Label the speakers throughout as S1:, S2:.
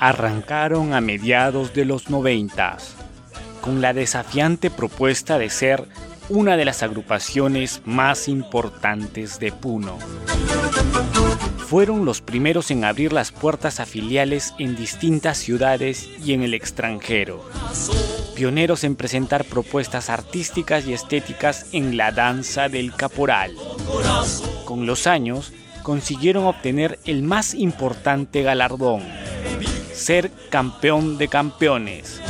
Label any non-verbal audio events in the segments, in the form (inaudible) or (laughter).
S1: arrancaron a mediados de los noventas, con la desafiante propuesta de ser una de las agrupaciones más importantes de Puno. Fueron los primeros en abrir las puertas a filiales en distintas ciudades y en el extranjero. Pioneros en presentar propuestas artísticas y estéticas en la danza del caporal. Con los años, consiguieron obtener el más importante galardón, ser campeón de campeones.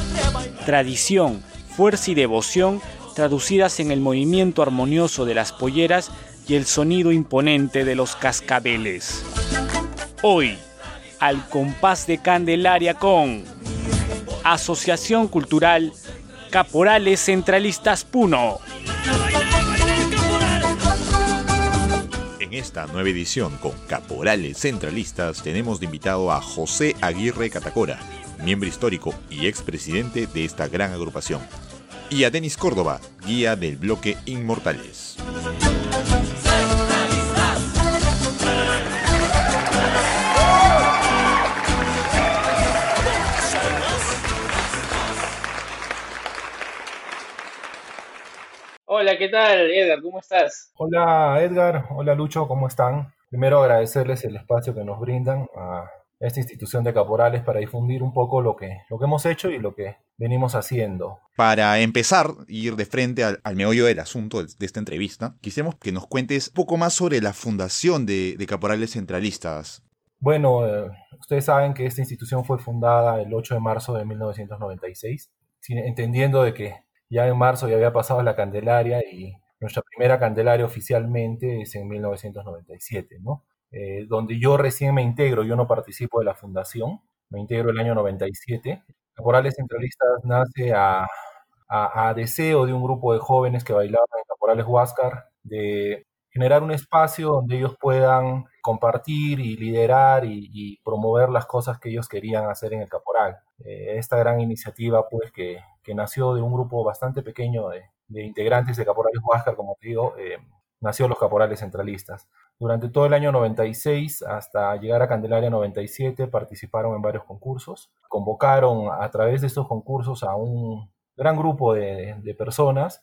S1: Tradición, fuerza y devoción traducidas en el movimiento armonioso de las polleras y el sonido imponente de los cascabeles. Hoy, al compás de Candelaria con Asociación Cultural Caporales Centralistas Puno.
S2: Esta nueva edición con Caporales Centralistas tenemos de invitado a José Aguirre Catacora, miembro histórico y expresidente de esta gran agrupación y a Denis Córdoba, guía del bloque Inmortales.
S3: Hola, ¿qué tal, Edgar? ¿Cómo estás?
S4: Hola, Edgar. Hola, Lucho. ¿Cómo están? Primero agradecerles el espacio que nos brindan a esta institución de caporales para difundir un poco lo que, lo que hemos hecho y lo que venimos haciendo.
S2: Para empezar, ir de frente al, meollo del asunto de, esta entrevista, quisiéramos que nos cuentes un poco más sobre la fundación de, Caporales Centralistas.
S4: Bueno, eh, ustedes saben que esta institución fue fundada el 8 de marzo de 1996, entendiendo de que ya en marzo ya había pasado la Candelaria y nuestra primera Candelaria oficialmente es en 1997, ¿no? Eh, donde yo recién me integro, yo no participo de la fundación, me integro el año 97. Caporales Centralistas nace a, a, deseo de un grupo de jóvenes que bailaban en Caporales Huáscar de generar un espacio donde ellos puedan compartir y liderar y, promover las cosas que ellos querían hacer en el Caporal. Eh, esta gran iniciativa, pues, que, que, nació de un grupo bastante pequeño de, integrantes de Caporales Huáscar, como te digo, eh, nació los Caporales Centralistas. Durante todo el año 96 hasta llegar a Candelaria 97 participaron en varios concursos. Convocaron a través de estos concursos a un gran grupo de, personas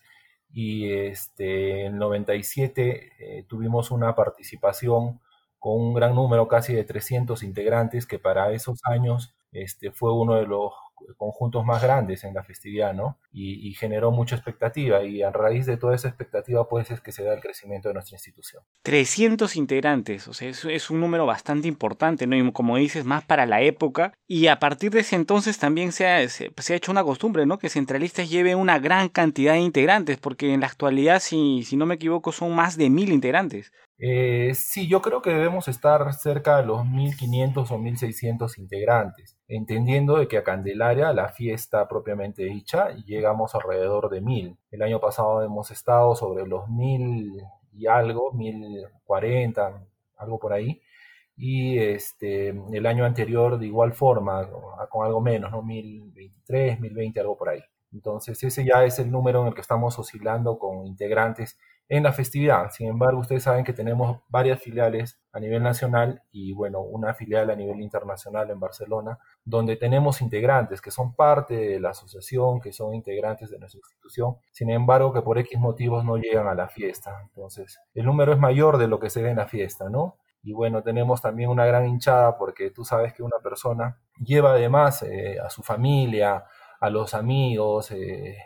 S4: y este, en 97 eh, tuvimos una participación con un gran número, casi de 300 integrantes, que para esos años este, fue uno de los conjuntos más grandes en la festividad, ¿no? Y, generó mucha expectativa y a raíz de toda esa expectativa pues es que se da el crecimiento de nuestra institución.
S1: 300 integrantes, o sea, es, es un número bastante importante, ¿no? Y como dices, más para la época. Y a partir de ese entonces también se ha, se, ha hecho una costumbre, ¿no? Que Centralistas lleve una gran cantidad de integrantes, porque en la actualidad, si, si no me equivoco, son más de mil integrantes.
S4: Eh, sí, yo creo que debemos estar cerca de los 1500 o 1600 integrantes, entendiendo de que a Candelaria, la fiesta propiamente dicha, llegamos alrededor de 1000. El año pasado hemos estado sobre los 1000 y algo, 1040, algo por ahí. Y este, el año anterior de igual forma, con algo menos, ¿no? 1023, 1020, algo por ahí. Entonces ese ya es el número en el que estamos oscilando con integrantes en la festividad. Sin embargo, ustedes saben que tenemos varias filiales a nivel nacional y, bueno, una filial a nivel internacional en Barcelona, donde tenemos integrantes que son parte de la asociación, que son integrantes de nuestra institución, sin embargo, que por X motivos no llegan a la fiesta. Entonces, el número es mayor de lo que se ve en la fiesta, ¿no? Y bueno, tenemos también una gran hinchada porque tú sabes que una persona lleva además eh, a su familia, a los amigos, eh,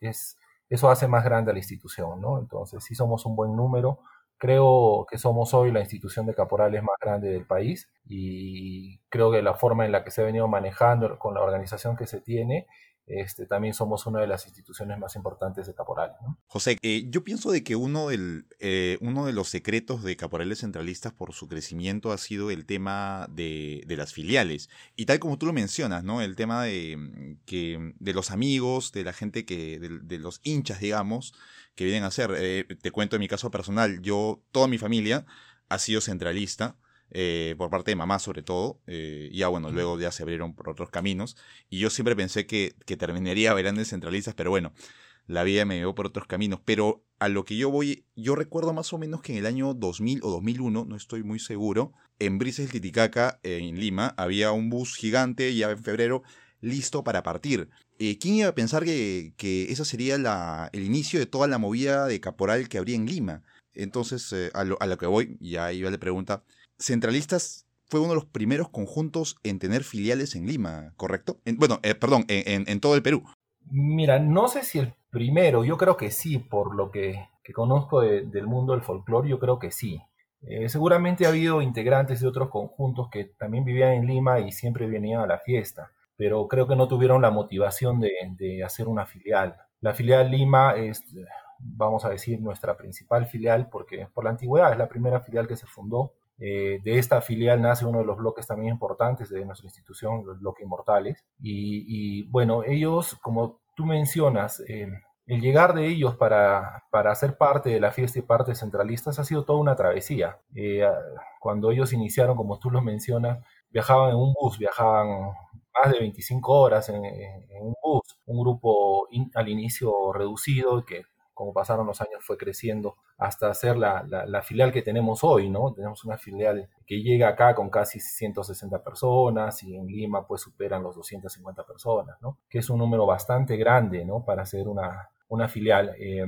S4: es eso hace más grande a la institución, ¿no? Entonces, si somos un buen número. Creo que somos hoy la institución de caporales más grande del país y creo que la forma en la que se ha venido manejando con la organización que se tiene este, también somos una de las instituciones más importantes de Caporales.
S2: José, eh, yo pienso de que uno, del, eh, de los secretos de Caporales Centralistas por su crecimiento ha sido el tema de, las filiales. Y tal como tú lo mencionas, ¿no? El tema de, mm, que, de los amigos, de la gente que, de, los hinchas, digamos, que vienen a ser. Eh, te cuento en mi caso personal, yo, toda mi familia ha sido centralista. Eh, por parte de mamá sobre todo, eh, ya bueno, luego ya se abrieron por otros caminos, y yo siempre pensé que, que terminaría bailando en centralistas, pero bueno, la vida me llevó por otros caminos, pero a lo que yo voy, yo recuerdo más o menos que en el año 2000 o 2001, no estoy muy seguro, en Brises del Titicaca, en Lima, había un bus gigante ya en febrero listo para partir. Eh, ¿Quién iba a pensar que, que ese sería la, el inicio de toda la movida de caporal que habría en Lima? Entonces, eh, a, lo, a, lo, que voy, ya iba la pregunta, Centralistas fue uno de los primeros conjuntos en tener filiales en Lima, ¿correcto? En, bueno, eh, perdón, en, todo el Perú.
S4: Mira, no sé si el primero, yo creo que sí, por lo que, conozco de, del mundo del folclore, yo creo que sí. Eh, seguramente ha habido integrantes de otros conjuntos que también vivían en Lima y siempre venían a la fiesta, pero creo que no tuvieron la motivación de, de hacer una filial. La filial Lima es, vamos a decir, nuestra principal filial porque por la antigüedad es la primera filial que se fundó. Eh, de esta filial nace uno de los bloques también importantes de nuestra institución, los bloques inmortales. Y, bueno, ellos, como tú mencionas, eh, el llegar de ellos para, para ser parte de la fiesta y parte centralistas ha sido toda una travesía. Eh, cuando ellos iniciaron, como tú lo mencionas, viajaban en un bus, viajaban más de 25 horas en, un bus, un grupo al inicio reducido que como pasaron los años fue creciendo hasta ser la, la, la, filial que tenemos hoy, ¿no? Tenemos una filial que llega acá con casi 160 personas y en Lima pues superan los 250 personas, ¿no? Que es un número bastante grande, ¿no? Para ser una, una filial. Eh,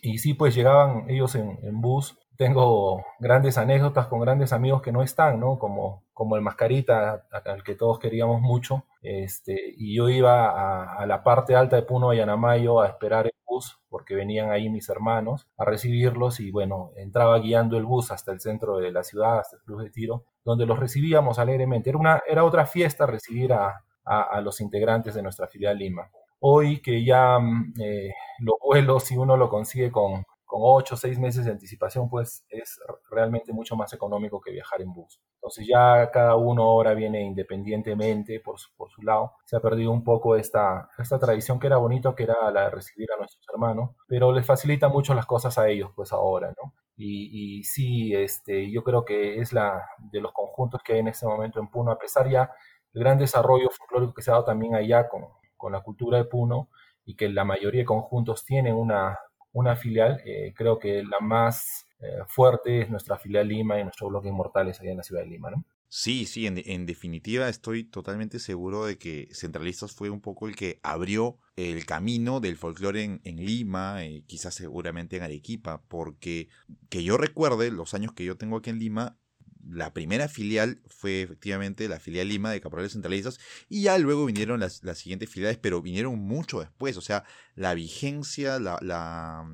S4: y sí, pues llegaban ellos en, en, bus. Tengo grandes anécdotas con grandes amigos que no están, ¿no? Como, como el Mascarita, al que todos queríamos mucho. Este, y yo iba a, a la parte alta de Puno y Anamayo a esperar bus, porque venían ahí mis hermanos a recibirlos y bueno, entraba guiando el bus hasta el centro de la ciudad, hasta el Club de Tiro, donde los recibíamos alegremente. Era, una, era otra fiesta recibir a, a, los integrantes de nuestra filial Lima. Hoy que ya eh, los vuelos, si uno lo consigue con, con 8 o 6 meses de anticipación, pues es realmente mucho más económico que viajar en bus. Entonces ya cada uno ahora viene independientemente por su, por su lado. Se ha perdido un poco esta, esta tradición que era bonito, que era la de recibir a nuestros hermanos, pero les facilita mucho las cosas a ellos pues ahora, ¿no? Y, y sí, este, yo creo que es la de los conjuntos que hay en este momento en Puno, a pesar ya del gran desarrollo folclórico que se ha dado también allá con, con la cultura de Puno y que la mayoría de conjuntos tienen una, una filial, eh, creo que la más eh, fuerte es nuestra filial Lima y nuestro bloque Inmortales allá en la ciudad de Lima, ¿no?
S2: Sí, sí, en, definitiva estoy totalmente seguro de que Centralistas fue un poco el que abrió el camino del folclore en, Lima, eh, quizás seguramente en Arequipa, porque que yo recuerde los años que yo tengo aquí en Lima, la primera filial fue efectivamente la filial Lima de Caporales Centralistas y ya luego vinieron las, las siguientes filiales, pero vinieron mucho después, o sea, la vigencia, la, la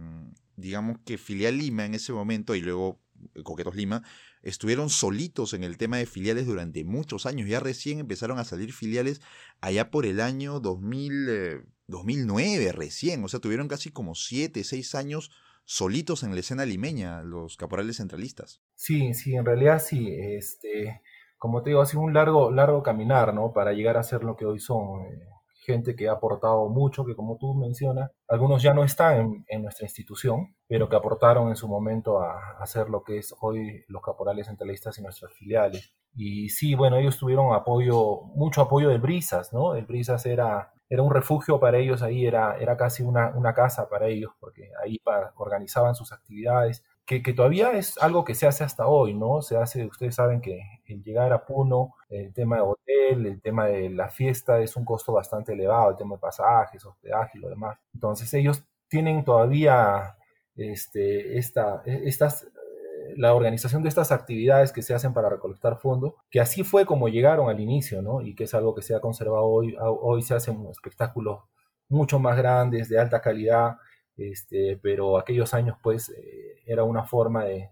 S2: digamos que filial Lima en ese momento y luego Coquetos Lima, estuvieron solitos en el tema de filiales durante muchos años, ya recién empezaron a salir filiales allá por el año 2000, eh, 2009 recién, o sea, tuvieron casi como 7, 6 años solitos en la escena limeña, los caporales centralistas.
S4: Sí, sí, en realidad sí. Este, como te digo, ha sido un largo, largo caminar, ¿no? Para llegar a ser lo que hoy son. Eh, gente que ha aportado mucho, que como tú mencionas, algunos ya no están en, nuestra institución, pero que aportaron en su momento a, hacer lo que es hoy los caporales centralistas y nuestras filiales. Y sí, bueno, ellos tuvieron apoyo, mucho apoyo de Brisas, ¿no? El Brisas era era un refugio para ellos ahí, era, era casi una, una casa para ellos, porque ahí organizaban sus actividades, que, todavía es algo que se hace hasta hoy, ¿no? Se hace, ustedes saben que el llegar a Puno, el tema de hotel, el tema de la fiesta es un costo bastante elevado, el tema de pasajes, hospedaje y lo demás. Entonces ellos tienen todavía este, esta, estas la organización de estas actividades que se hacen para recolectar fondos, que así fue como llegaron al inicio, ¿no? Y que es algo que se ha conservado hoy. Hoy se hacen espectáculos mucho más grandes, de alta calidad, este, pero aquellos años, pues, eh, era una forma de,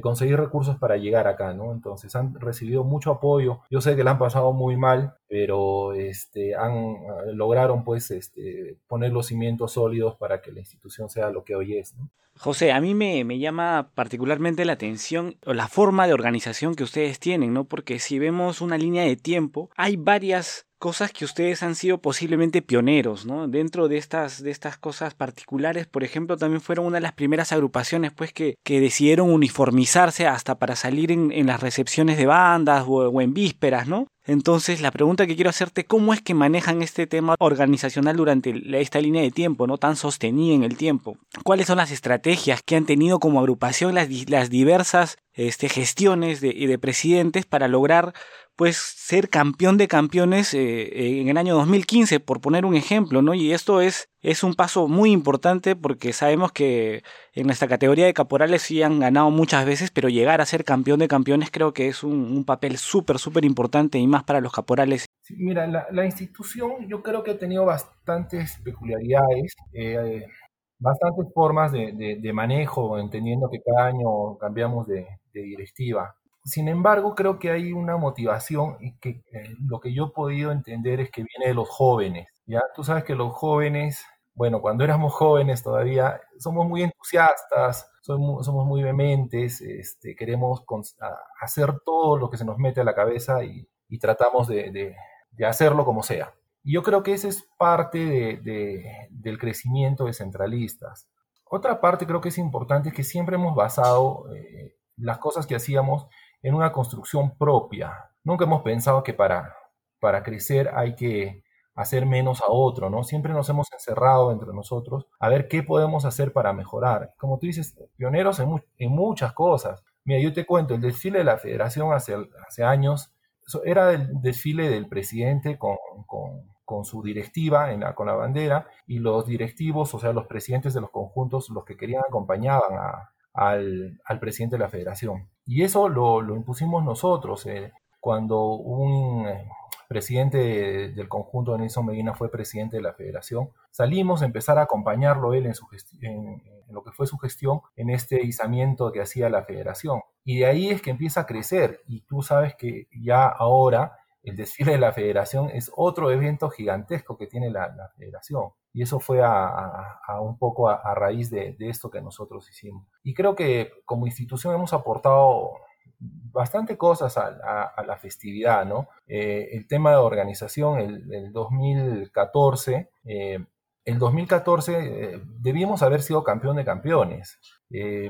S4: conseguir recursos para llegar acá, ¿no? Entonces han recibido mucho apoyo. Yo sé que la han pasado muy mal, pero este, han, lograron, pues, este, poner los cimientos sólidos para que la institución sea lo que hoy es, ¿no?
S1: José, a mí me, me, llama particularmente la atención la forma de organización que ustedes tienen, ¿no? Porque si vemos una línea de tiempo, hay varias cosas que ustedes han sido posiblemente pioneros, ¿no? Dentro de estas, de estas cosas particulares, por ejemplo, también fueron una de las primeras agrupaciones, pues, que, que decidieron uniformizarse hasta para salir en, en las recepciones de bandas o, o en vísperas, ¿no? Entonces, la pregunta que quiero hacerte, ¿cómo es que manejan este tema organizacional durante esta línea de tiempo, no tan sostenida en el tiempo? ¿Cuáles son las estrategias que han tenido como agrupación las, las diversas este, gestiones de, de presidentes para lograr pues ser campeón de campeones eh, en el año 2015, por poner un ejemplo, ¿no? Y esto es, es un paso muy importante porque sabemos que en nuestra categoría de caporales sí han ganado muchas veces, pero llegar a ser campeón de campeones creo que es un, papel súper, súper importante y más para los caporales.
S4: mira, la, institución yo creo que ha tenido bastantes peculiaridades. Eh, bastantes formas de, manejo, entendiendo que cada año cambiamos de, directiva. Sin embargo, creo que hay una motivación y que eh, lo que yo he podido entender es que viene de los jóvenes. Ya tú sabes que los jóvenes, bueno, cuando éramos jóvenes todavía somos muy entusiastas, somos, muy vehementes, este, queremos hacer todo lo que se nos mete a la cabeza y, tratamos de, hacerlo como sea. Y yo creo que esa es parte del crecimiento de centralistas. Otra parte creo que es importante es que siempre hemos basado eh, las cosas que hacíamos en una construcción propia. Nunca hemos pensado que para, para crecer hay que hacer menos a otro, ¿no? Siempre nos hemos encerrado entre nosotros a ver qué podemos hacer para mejorar. Como tú dices, pioneros en, muchas cosas. Mira, yo te cuento, el desfile de la federación hace, hace años era el desfile del presidente con, su directiva en la, con la bandera y los directivos, o sea, los presidentes de los conjuntos, los que querían acompañaban al, presidente de la federación. Y eso lo, lo impusimos nosotros. Eh, cuando un presidente del conjunto de Nelson Medina fue presidente de la federación, salimos a empezar a acompañarlo él en, su lo que fue su gestión en este izamiento que hacía la federación. Y de ahí es que empieza a crecer. Y tú sabes que ya ahora el desfile de la federación es otro evento gigantesco que tiene la federación. Y eso fue a, un poco a, raíz de, esto que nosotros hicimos. Y creo que como institución hemos aportado bastante cosas a, la festividad, ¿no? Eh, el tema de organización, el, 2014, el 2014 eh, eh, debíamos haber sido campeón de campeones.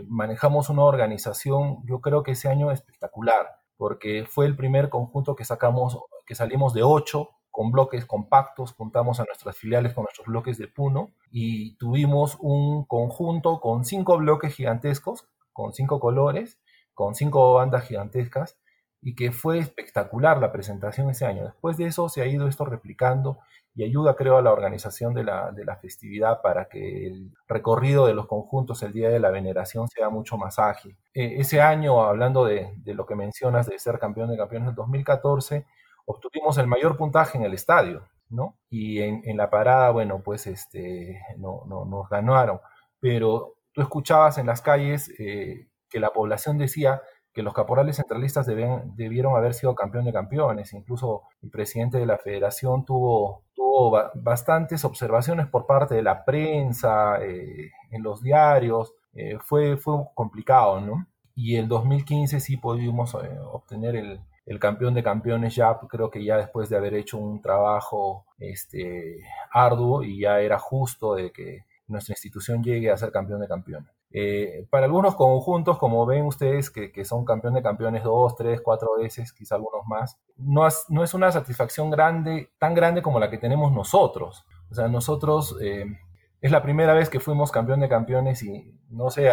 S4: manejamos una organización, yo creo que ese año espectacular, porque fue el primer conjunto que sacamos, que salimos de 8 con bloques compactos, juntamos a nuestras filiales con nuestros bloques de Puno y tuvimos un conjunto con cinco bloques gigantescos, con cinco colores, con cinco bandas gigantescas y que fue espectacular la presentación ese año. Después de eso se ha ido esto replicando y ayuda, creo, a la organización de la, de la festividad para que el recorrido de los conjuntos el día de la veneración sea mucho más ágil. E, ese año, hablando de, lo que mencionas de ser campeón de campeones del 2014, obtuvimos el mayor puntaje en el estadio, ¿no? Y en, la parada, bueno, pues este, no, no, nos ganaron. Pero tú escuchabas en las calles eh, que la población decía que los caporales centralistas debieron haber sido campeón de campeones. Incluso el presidente de la federación tuvo, tuvo bastantes observaciones por parte de la prensa, eh, en los diarios. Eh, fue, fue complicado, ¿no? Y el 2015 sí pudimos obtener el, el campeón de campeones ya creo que ya después de haber hecho un trabajo este, arduo y ya era justo de que nuestra institución llegue a ser campeón de campeones. Eh, para algunos conjuntos, como ven ustedes, que, son campeón de campeones dos, tres, cuatro veces, quizá algunos más, no es, una satisfacción grande, tan grande como la que tenemos nosotros. O sea, nosotros eh, es la primera vez que fuimos campeón de campeones y no sé,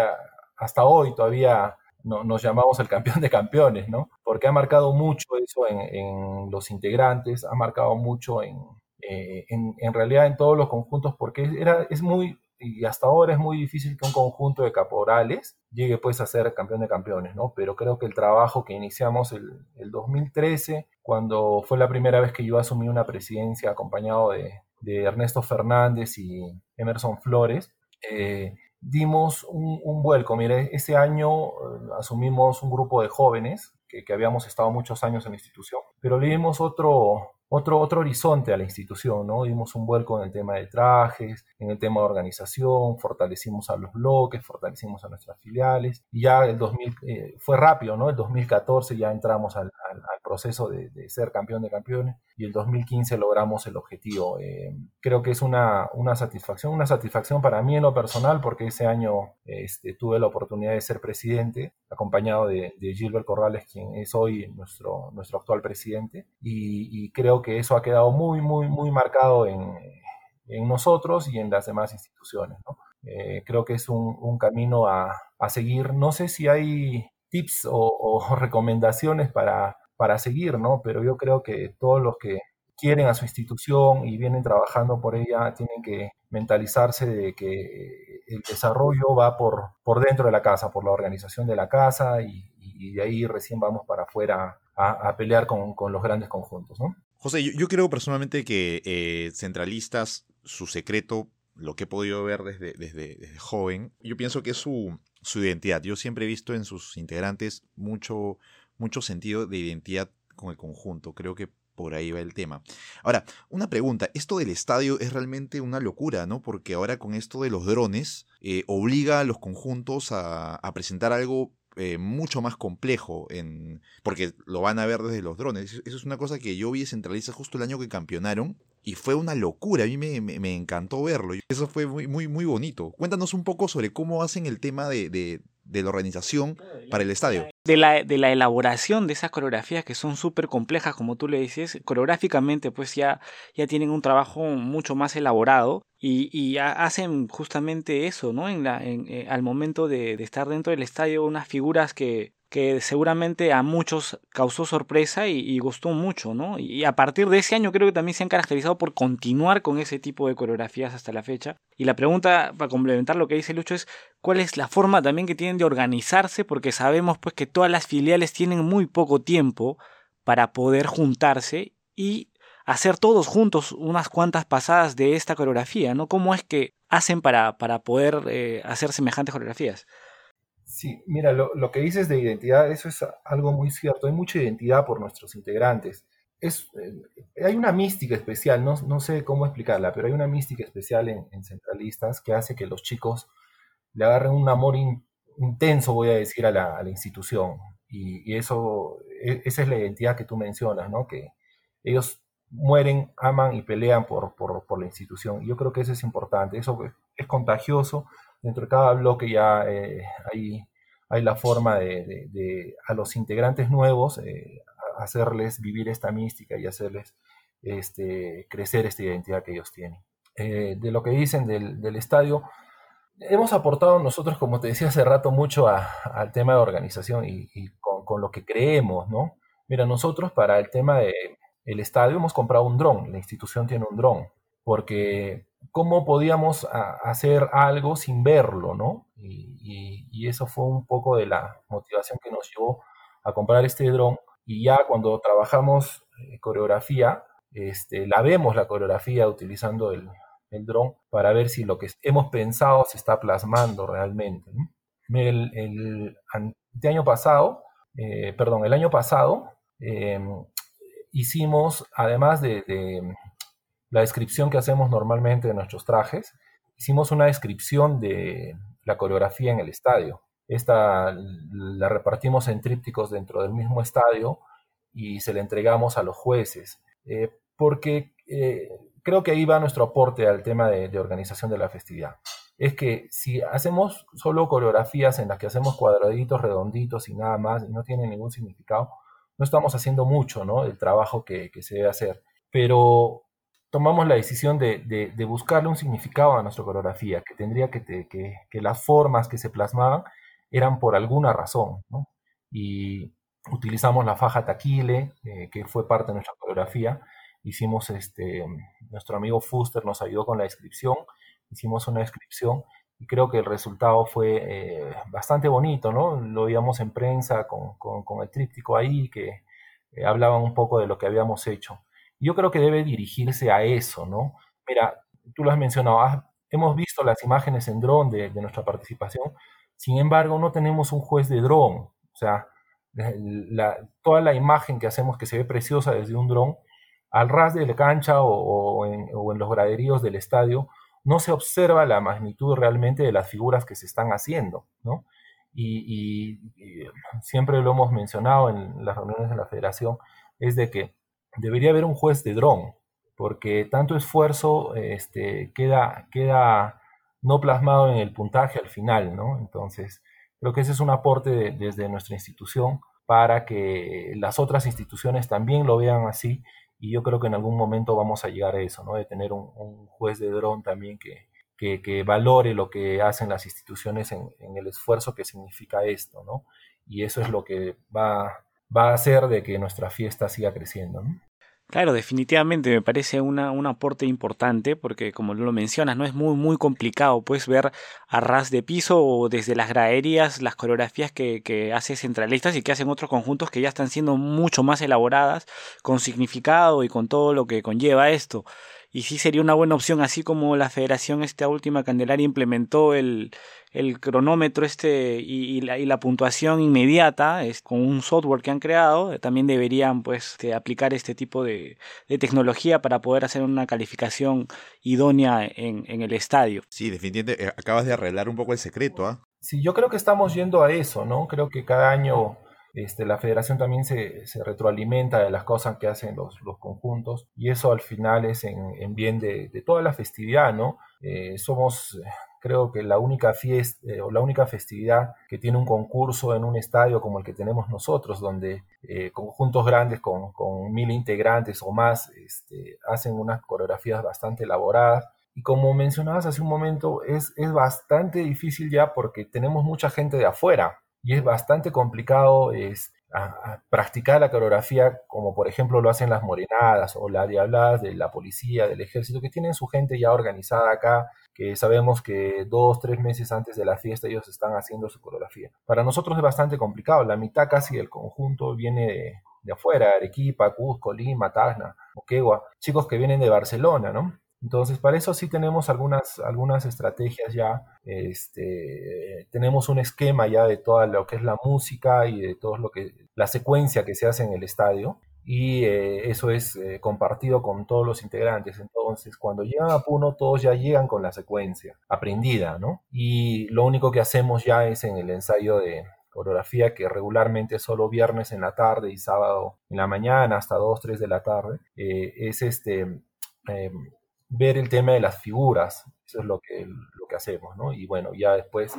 S4: hasta hoy todavía no, nos llamamos el campeón de campeones, ¿no? Porque ha marcado mucho eso en, los integrantes, ha marcado mucho eh, en, en, realidad en todos los conjuntos, porque era, es muy, y hasta ahora es muy difícil que un conjunto de caporales llegue pues a ser campeón de campeones, ¿no? Pero creo que el trabajo que iniciamos el, el 2013, cuando fue la primera vez que yo asumí una presidencia acompañado de, de Ernesto Fernández y Emerson Flores, eh, dimos un, vuelco. Mire, ese año eh, asumimos un grupo de jóvenes que, habíamos estado muchos años en la institución, pero le dimos otro, otro, otro horizonte a la institución, ¿no? Dimos un vuelco en el tema de trajes, en el tema de organización, fortalecimos a los bloques, fortalecimos a nuestras filiales, y ya el 2000, eh, fue rápido, ¿no? El 2014 ya entramos al, proceso de, ser campeón de campeones y el 2015 logramos el objetivo. Eh, creo que es una, una, satisfacción, una satisfacción para mí en lo personal porque ese año este, tuve la oportunidad de ser presidente, acompañado de, Gilbert Corrales, quien es hoy nuestro, nuestro actual presidente, y, creo que eso ha quedado muy, muy, muy marcado en, en nosotros y en las demás instituciones. Eh, creo que es un, camino a, a seguir. No sé si hay tips o, (laughs) recomendaciones para, para seguir, ¿no? Pero yo creo que todos los que quieren a su institución y vienen trabajando por ella tienen que mentalizarse de que el desarrollo va por, por dentro de la casa, por la organización de la casa y, de ahí recién vamos para afuera a, pelear con, con, los grandes conjuntos, ¿no?
S2: José, yo, creo personalmente que eh, centralistas, su secreto, lo que he podido ver desde, desde, joven, yo pienso que es su, su identidad. Yo siempre he visto en sus integrantes mucho, mucho sentido de identidad con el conjunto. Creo que por ahí va el tema. Ahora, una pregunta. Esto del estadio es realmente una locura, ¿no? Porque ahora con esto de los drones, eh, obliga a los conjuntos a, presentar algo eh, mucho más complejo, en, porque lo van a ver desde los drones. Eso es una cosa que yo vi centraliza justo el año que campeonaron y fue una locura, a mí me, encantó verlo. Eso fue muy, muy, muy bonito. Cuéntanos un poco sobre cómo hacen el tema de, la organización para el estadio.
S1: De la, de la elaboración de esas coreografías que son súper complejas, como tú le dices, coreográficamente pues ya, ya tienen un trabajo mucho más elaborado y, hacen justamente eso, ¿no? En la, en, eh, al momento de, de, estar dentro del estadio, unas figuras que, que seguramente a muchos causó sorpresa y, gustó mucho, ¿no? Y a partir de ese año creo que también se han caracterizado por continuar con ese tipo de coreografías hasta la fecha. Y la pregunta, para complementar lo que dice Lucho, es cuál es la forma también que tienen de organizarse, porque sabemos pues que todas las filiales tienen muy poco tiempo para poder juntarse y hacer todos juntos unas cuantas pasadas de esta coreografía, ¿no? ¿Cómo es que hacen para, para poder eh, hacer semejantes coreografías?
S4: Sí, mira, lo, que dices de identidad, eso es algo muy cierto. Hay mucha identidad por nuestros integrantes. Es, eh, hay una mística especial, no, no, sé cómo explicarla, pero hay una mística especial en, Centralistas que hace que los chicos le agarren un amor intenso, voy a decir, a la, institución. Y, eso, e, esa es la identidad que tú mencionas, ¿no? Que ellos mueren, aman y pelean por, por, por la institución. Y yo creo que eso es importante, eso es contagioso dentro de cada bloque ya eh, hay, hay, la forma de, a los integrantes nuevos eh, hacerles vivir esta mística y hacerles este, crecer esta identidad que ellos tienen. Eh, de lo que dicen del, estadio, hemos aportado nosotros, como te decía hace rato, mucho al tema de organización y, con, lo que creemos, ¿no? Mira, nosotros para el tema del estadio hemos comprado un dron, la institución tiene un dron, porque cómo podíamos hacer algo sin verlo, ¿no? Y, eso fue un poco de la motivación que nos llevó a comprar este dron. Y ya cuando trabajamos eh, coreografía, este, la vemos la coreografía utilizando el, el dron para ver si lo que hemos pensado se está plasmando realmente. El, año pasado, eh, perdón, el año pasado em, hicimos, además de, la descripción que hacemos normalmente de nuestros trajes, hicimos una descripción de la coreografía en el estadio. Esta la repartimos en trípticos dentro del mismo estadio y se la entregamos a los jueces, eh, porque eh, creo que ahí va nuestro aporte al tema de, organización de la festividad. Es que si hacemos solo coreografías en las que hacemos cuadraditos, redonditos y nada más, y no tiene ningún significado, no estamos haciendo mucho, ¿no? El trabajo que, que se debe hacer. Pero tomamos la decisión de, buscarle un significado a nuestra coreografía, que tendría que, que, las formas que se plasmaban eran por alguna razón. Y utilizamos la faja taquile, eh, que fue parte de nuestra coreografía, hicimos, este, nuestro amigo Fuster nos ayudó con la descripción, hicimos una descripción y creo que el resultado fue eh, bastante bonito, ¿no? Lo veíamos en prensa con, con, el tríptico ahí, que eh, hablaban un poco de lo que habíamos hecho. Yo creo que debe dirigirse a eso, ¿no? Mira, tú lo has mencionado, hemos visto las imágenes en dron de, nuestra participación, sin embargo, no tenemos un juez de dron, o sea, toda la imagen que hacemos que se ve preciosa desde un dron, al ras de la cancha o, en, los graderíos del estadio, no se observa la magnitud realmente de las figuras que se están haciendo, ¿no? y siempre lo hemos mencionado en las reuniones de la federación, es de que debería haber un juez de dron, porque tanto esfuerzo este, queda, queda no plasmado en el puntaje al final, ¿no? Entonces, creo que ese es un aporte desde nuestra institución para que las otras instituciones también lo vean así y yo creo que en algún momento vamos a llegar a eso, ¿no? De tener un, juez de dron también que, que, valore lo que hacen las instituciones en, en, el esfuerzo que significa esto, ¿no? Y eso es lo que va, va a hacer de que nuestra fiesta siga creciendo, ¿no?
S1: Claro, definitivamente me parece una, un aporte importante porque como lo mencionas, no es muy muy complicado puedes ver a ras de piso o desde las graderías las coreografías que, que hace Centralistas y que hacen otros conjuntos que ya están siendo mucho más elaboradas, con significado y con todo lo que conlleva esto y sí sería una buena opción, así como la federación esta última Candelaria implementó el, el cronómetro este y, la, y, la, puntuación inmediata es, con un software que han creado, también deberían pues este, aplicar este tipo de, de, tecnología para poder hacer una calificación idónea en, en el estadio.
S2: Sí, definitivamente eh, acabas de arreglar un poco el secreto, ¿ah?
S4: Sí, yo creo que estamos yendo a eso, ¿no? Creo que cada año este, la federación también se, retroalimenta de las cosas que hacen los, conjuntos y eso al final es en, en bien de, toda la festividad, ¿no? Eh, somos, creo que la única fiesta eh, o la única festividad que tiene un concurso en un estadio como el que tenemos nosotros, donde eh, conjuntos grandes con, con, mil integrantes o más este, hacen unas coreografías bastante elaboradas. Y como mencionabas hace un momento, es, es bastante difícil ya porque tenemos mucha gente de afuera y es bastante complicado es, practicar la coreografía como por ejemplo lo hacen las morenadas o las diabladas de la policía, del ejército, que tienen su gente ya organizada acá, que sabemos que dos, tres meses antes de la fiesta ellos están haciendo su coreografía. Para nosotros es bastante complicado, la mitad casi del conjunto viene de, de afuera, Arequipa, Cusco, Lima, Tacna, Moquegua, chicos que vienen de Barcelona, ¿no? Entonces, para eso sí tenemos algunas, algunas estrategias ya. Este, tenemos un esquema ya de toda lo que es la música y de todo lo que, la secuencia que se hace en el estadio. Y eh, eso es eh, compartido con todos los integrantes. Entonces, cuando llegan a Puno, todos ya llegan con la secuencia aprendida, ¿no? Y lo único que hacemos ya es en el ensayo de, coreografía que regularmente solo viernes en la tarde y sábado en la mañana hasta 2, 3 de la tarde, eh, es este, ver el tema de las figuras, eso es lo que, lo que hacemos, ¿no? Y bueno, ya después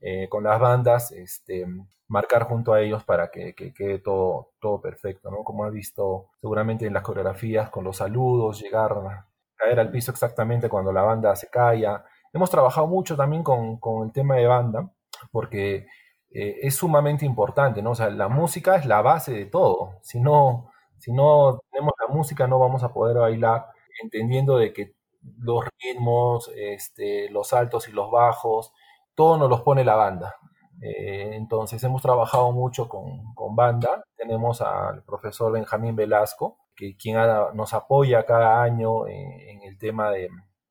S4: eh, con las bandas, este, marcar junto a ellos para que, quede todo, todo perfecto, ¿no? Como has visto seguramente en las coreografías, con los saludos, llegar caer al piso exactamente cuando la banda se calla. Hemos trabajado mucho también con, con el tema de banda, porque eh, es sumamente importante, ¿no? O sea, la música es la base de todo. Si no, si no tenemos la música, no vamos a poder bailar entendiendo de que los ritmos, este, los altos y los bajos, todo nos los pone la banda. Eh, entonces hemos trabajado mucho con, con, banda. Tenemos al profesor Benjamín Velasco, que quien nos apoya cada año en, el tema de,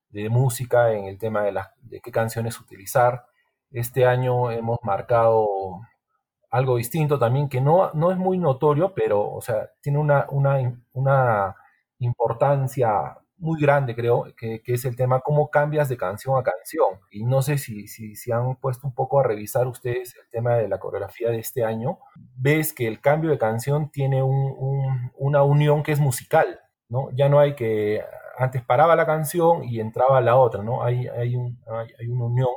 S4: de, música, en el tema de, de qué canciones utilizar. Este año hemos marcado algo distinto también, que no, no es muy notorio, pero o sea, tiene una, una, una importancia muy grande, creo, que, es el tema cómo cambias de canción a canción. Y no sé si, si, si, han puesto un poco a revisar ustedes el tema de la coreografía de este año, ves que el cambio de canción tiene un, una unión que es musical, ¿no? Ya no hay que, antes paraba la canción y entraba la otra, ¿no? Hay, hay, un, hay una unión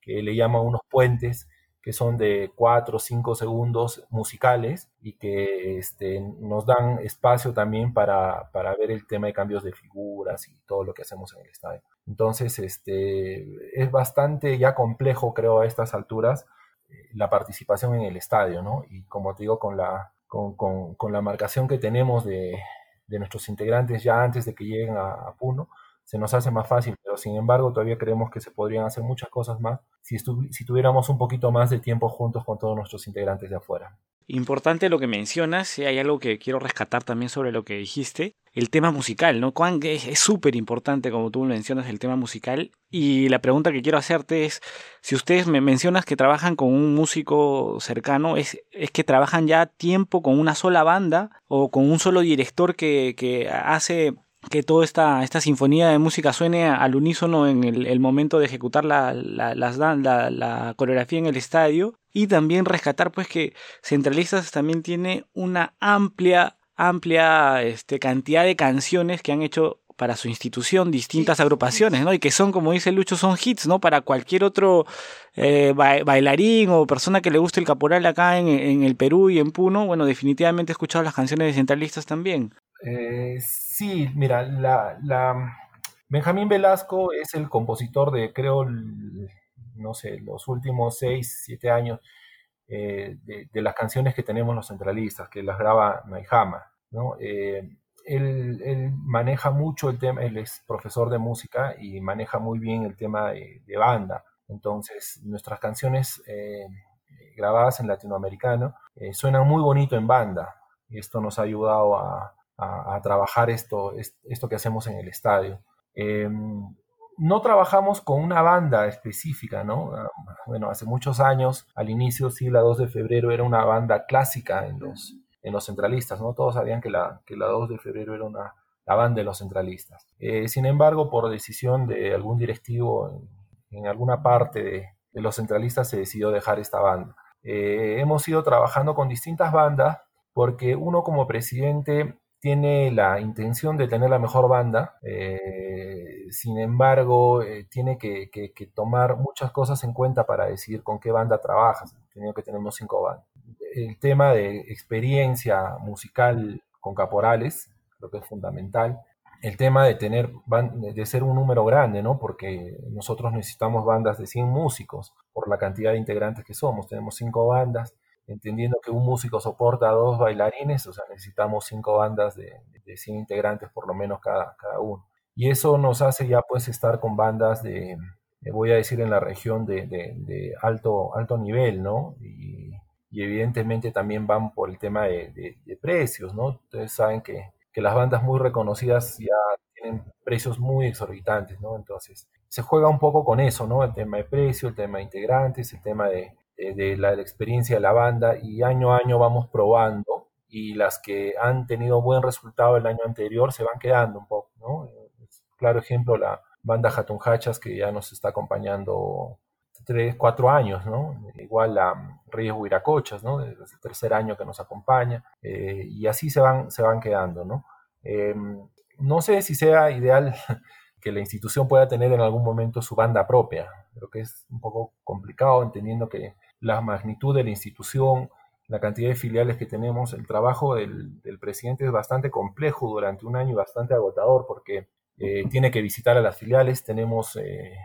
S4: que le llaman unos puentes que son de 4 o 5 segundos musicales y que este, nos dan espacio también para, para, ver el tema de cambios de figuras y todo lo que hacemos en el estadio. Entonces, este, es bastante ya complejo, creo, a estas alturas eh, la participación en el estadio, ¿no? Y como te digo, con la, con, con, la marcación que tenemos de, de, nuestros integrantes ya antes de que lleguen a Puno, se nos hace más fácil, pero sin embargo todavía creemos que se podrían hacer muchas cosas más si, si tuviéramos un poquito más de tiempo juntos con todos nuestros integrantes de afuera.
S1: Importante lo que mencionas, y hay algo que quiero rescatar también sobre lo que dijiste, el tema musical, ¿no? Es súper importante, como tú mencionas, el tema musical. Y la pregunta que quiero hacerte es, si ustedes me mencionas que trabajan con un músico cercano, ¿es, es que trabajan ya tiempo con una sola banda o con un solo director que, que hace que toda esta, esta sinfonía de música suene al unísono en el, momento de ejecutar la, la, la, coreografía en el estadio y también rescatar pues que Centralistas también tiene una amplia amplia este, cantidad de canciones que han hecho para su institución distintas agrupaciones, ¿no? Y que son, como dice Lucho, son hits, ¿no? Para cualquier otro eh, bailarín o persona que le guste el caporal acá en, el Perú y en Puno, bueno, definitivamente he escuchado las canciones de centralistas también.
S4: Eh, sí, mira, la, la, Benjamín Velasco es el compositor de, creo, no sé, los últimos seis, siete años eh, de, las canciones que tenemos los centralistas, que las graba Naijama, ¿no? él, maneja mucho el tema, él es profesor de música y maneja muy bien el tema de, banda. Entonces, nuestras canciones eh, grabadas en latinoamericano eh, suenan muy bonito en banda. Esto nos ha ayudado a, trabajar esto, esto que hacemos en el estadio. Em, no trabajamos con una banda específica, ¿no? Ah, bueno, hace muchos años, al inicio, sí, la 2 de febrero era una banda clásica en los, en los centralistas, ¿no? Todos sabían que la, que la 2 de febrero era una, la banda de los centralistas. Eh, sin embargo, por decisión de algún directivo en, alguna parte de, los centralistas se decidió dejar esta banda. Eh, hemos ido trabajando con distintas bandas porque uno como presidente tiene la intención de tener la mejor banda, eh, sin embargo, tiene que, tomar muchas cosas en cuenta para decidir con qué banda trabajas. Tenido que tenemos cinco bandas el tema de experiencia musical con caporales, creo que es fundamental. El tema de tener, de ser un número grande, ¿no? Porque nosotros necesitamos bandas de 100 músicos por la cantidad de integrantes que somos. Tenemos cinco bandas, entendiendo que un músico soporta a dos bailarines, o sea, necesitamos cinco bandas de, de 100 integrantes por lo menos cada, cada uno. Y eso nos hace ya pues estar con bandas de, voy a decir, en la región de, de alto, alto nivel, ¿no? Y, y evidentemente también van por el tema de, precios, ¿no? Ustedes saben que, las bandas muy reconocidas ya tienen precios muy exorbitantes, ¿no? Entonces, se juega un poco con eso, ¿no? El tema de precio, el tema de integrantes, el tema de, la, experiencia de la banda y año a año vamos probando y las que han tenido buen resultado el año anterior se van quedando un poco, ¿no? Claro ejemplo, la banda Hatun Hachas que ya nos está acompañando tres, cuatro años, ¿no? Igual a Reyes Huiracochas, ¿no? Es el tercer año que nos acompaña, eh, y así se van, se van quedando, ¿no? Em, no sé si sea ideal (laughs) que la institución pueda tener en algún momento su banda propia, creo que es un poco complicado entendiendo que la magnitud de la institución, la cantidad de filiales que tenemos, el trabajo del, presidente es bastante complejo durante un año y bastante agotador porque eh, tiene que visitar a las filiales, tenemos eh,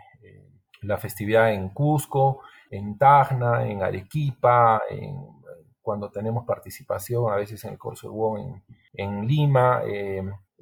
S4: la festividad en Cusco, en Tacna, en Arequipa, cuando tenemos participación a veces en el Corso en, en Lima.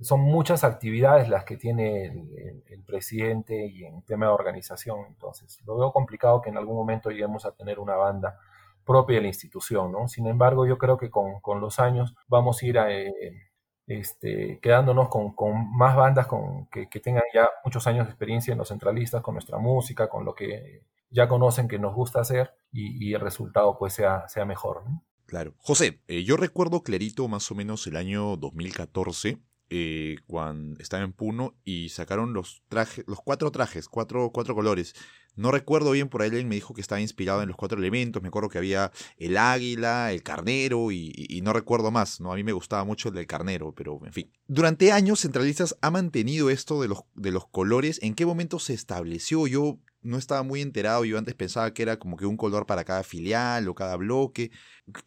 S4: Son muchas actividades las que tiene el, presidente y en tema de organización. Entonces, lo veo complicado que en algún momento lleguemos a tener una banda propia de la institución, ¿no? Sin embargo, yo creo que con, los años vamos a ir a, eh, este, quedándonos con, más bandas con, que, tengan ya muchos años de experiencia en los centralistas, con nuestra música, con lo que ya conocen que nos gusta hacer y, el resultado pues sea, sea mejor.
S2: Claro. José, eh, yo recuerdo clarito más o menos el año 2014, eh, cuando estaba en Puno y sacaron los trajes, los cuatro trajes, cuatro, cuatro colores. No recuerdo bien, por ahí alguien me dijo que estaba inspirado en los cuatro elementos. Me acuerdo que había el águila, el carnero y, no recuerdo más. ¿no? A mí me gustaba mucho el del carnero, pero en fin. Durante años, Centralistas ha mantenido esto de los, de los colores. ¿En qué momento se estableció? Yo no estaba muy enterado. Yo antes pensaba que era como que un color para cada filial o cada bloque.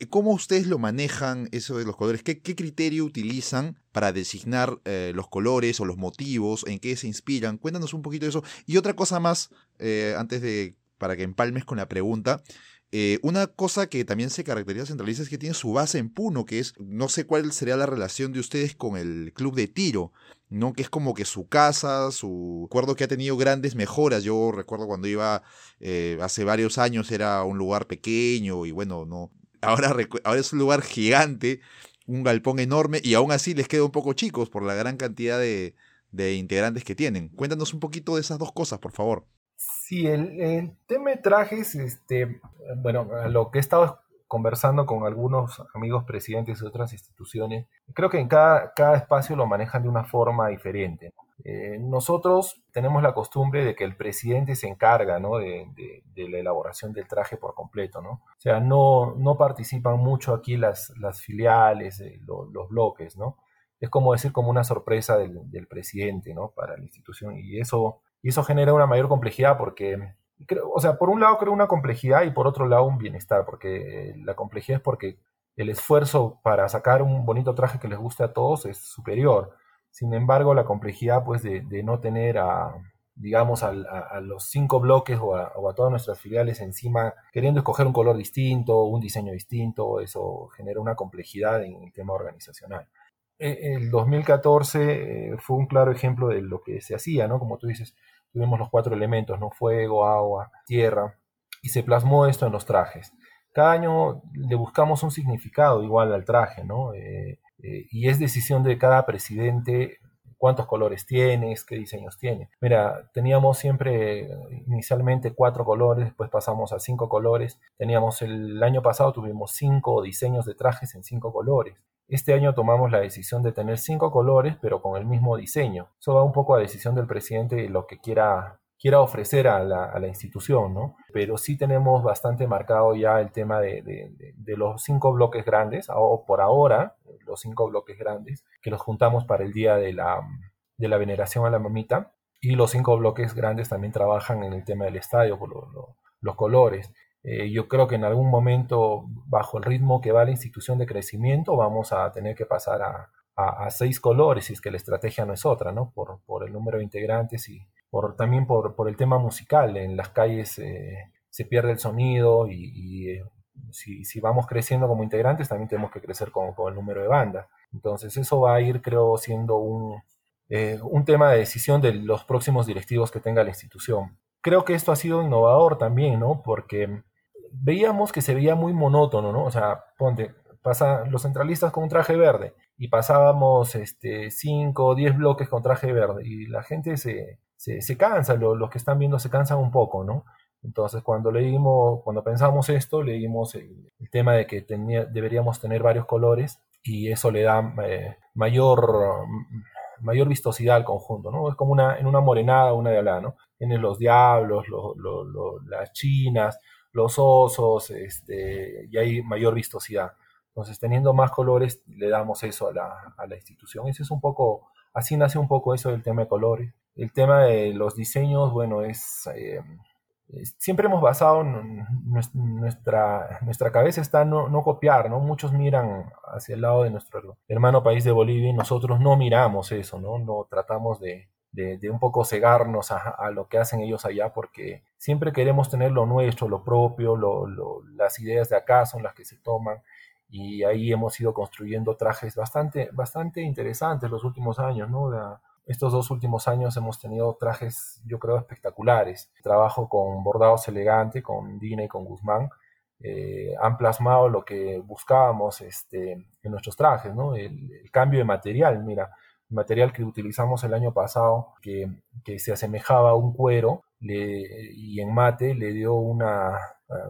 S2: ¿Cómo ustedes lo manejan eso de los colores? ¿Qué, criterio utilizan para designar eh, los colores o los motivos? ¿En qué se inspiran? Cuéntanos un poquito de eso. Y otra cosa más, eh, antes de para que empalmes con la pregunta. Eh, una cosa que también se caracteriza centraliza es que tiene su base en Puno, que es, no sé cuál sería la relación de ustedes con el club de tiro, ¿no? Que es como que su casa, su... Recuerdo que ha tenido grandes mejoras, yo recuerdo cuando iba eh, hace varios años era un lugar pequeño y bueno, no... Ahora, ahora es un lugar gigante, un galpón enorme y aún así les queda un poco chicos por la gran cantidad de, de integrantes que tienen. Cuéntanos un poquito de esas dos cosas, por favor.
S4: Sí, el, tema de trajes, este, bueno, lo que he estado conversando con algunos amigos presidentes de otras instituciones, creo que en cada, cada espacio lo manejan de una forma diferente. Eh, nosotros tenemos la costumbre de que el presidente se encarga ¿no? de, la elaboración del traje por completo. ¿no? O sea, no, no participan mucho aquí las, las filiales, eh, los bloques. ¿no? Es como decir, como una sorpresa del, del, presidente ¿no? para la institución. Y eso, y eso genera una mayor complejidad porque, creo, o sea, por un lado creo una complejidad y por otro lado un bienestar, porque la complejidad es porque el esfuerzo para sacar un bonito traje que les guste a todos es superior sin embargo, la complejidad pues, de, no tener a, digamos, a, los cinco bloques o a, todas nuestras filiales encima queriendo escoger un color distinto, un diseño distinto, eso genera una complejidad en el tema organizacional. E, el 2014 eh, fue un claro ejemplo de lo que se hacía, ¿no? Como tú dices, tuvimos los cuatro elementos, ¿no? Fuego, agua, tierra, y se plasmó esto en los trajes. Cada año le buscamos un significado igual al traje, ¿no? Eh, eh, y es decisión de cada presidente cuántos colores tienes, qué diseños tiene. Mira, teníamos siempre inicialmente cuatro colores, después pasamos a cinco colores. Teníamos el año pasado tuvimos cinco diseños de trajes en cinco colores. Este año tomamos la decisión de tener cinco colores, pero con el mismo diseño. Eso va un poco a decisión del presidente lo que quiera quiera ofrecer a la, institución, ¿no? Pero sí tenemos bastante marcado ya el tema de, los cinco bloques grandes, o por ahora, los cinco bloques grandes, que los juntamos para el día de la, veneración a la mamita, y los cinco bloques grandes también trabajan en el tema del estadio, por los colores. Eh, yo creo que en algún momento, bajo el ritmo que va la institución de crecimiento, vamos a tener que pasar a, seis colores, si es que la estrategia no es otra, ¿no? Por, por el número de integrantes y, también por, el tema musical. En las calles eh, se pierde el sonido y, eh, si, vamos creciendo como integrantes también tenemos que crecer con, el número de bandas. Entonces eso va a ir, creo, siendo un, eh, un tema de decisión de los próximos directivos que tenga la institución. Creo que esto ha sido innovador también, ¿no? Porque veíamos que se veía muy monótono, ¿no? O sea, ponte, pasa los centralistas con un traje verde y pasábamos este, 5 o 10 bloques con traje verde y la gente se, se, cansa, los que están viendo se cansan un poco, ¿no? Entonces, cuando leímos, cuando pensamos esto, leímos el, tema de que deberíamos tener varios colores y eso le da eh, mayor, mayor vistosidad al conjunto, ¿no? Es como una, en una morenada, una de alada, ¿no? Tienes los diablos, las chinas, los osos, este, y hay mayor vistosidad. Entonces, teniendo más colores, le damos eso a la, a la institución. Ese es un poco, así nace un poco eso del tema de colores. El tema de los diseños, bueno, es... Eh, siempre hemos basado nuestra, nuestra cabeza está no, no copiar, ¿no? Muchos miran hacia el lado de nuestro hermano país de Bolivia y nosotros no miramos eso, ¿no? No tratamos de, de, un poco cegarnos a, lo que hacen ellos allá porque siempre queremos tener lo nuestro, lo propio, lo, las ideas de acá son las que se toman y ahí hemos ido construyendo trajes bastante, bastante interesantes los últimos años, ¿no? estos dos últimos años hemos tenido trajes, yo creo, espectaculares. Trabajo con bordados elegantes, con Dina y con Guzmán. Eh, han plasmado lo que buscábamos este, en nuestros trajes, ¿no? El, cambio de material, mira, el material que utilizamos el año pasado, que, se asemejaba a un cuero y en mate, le dio una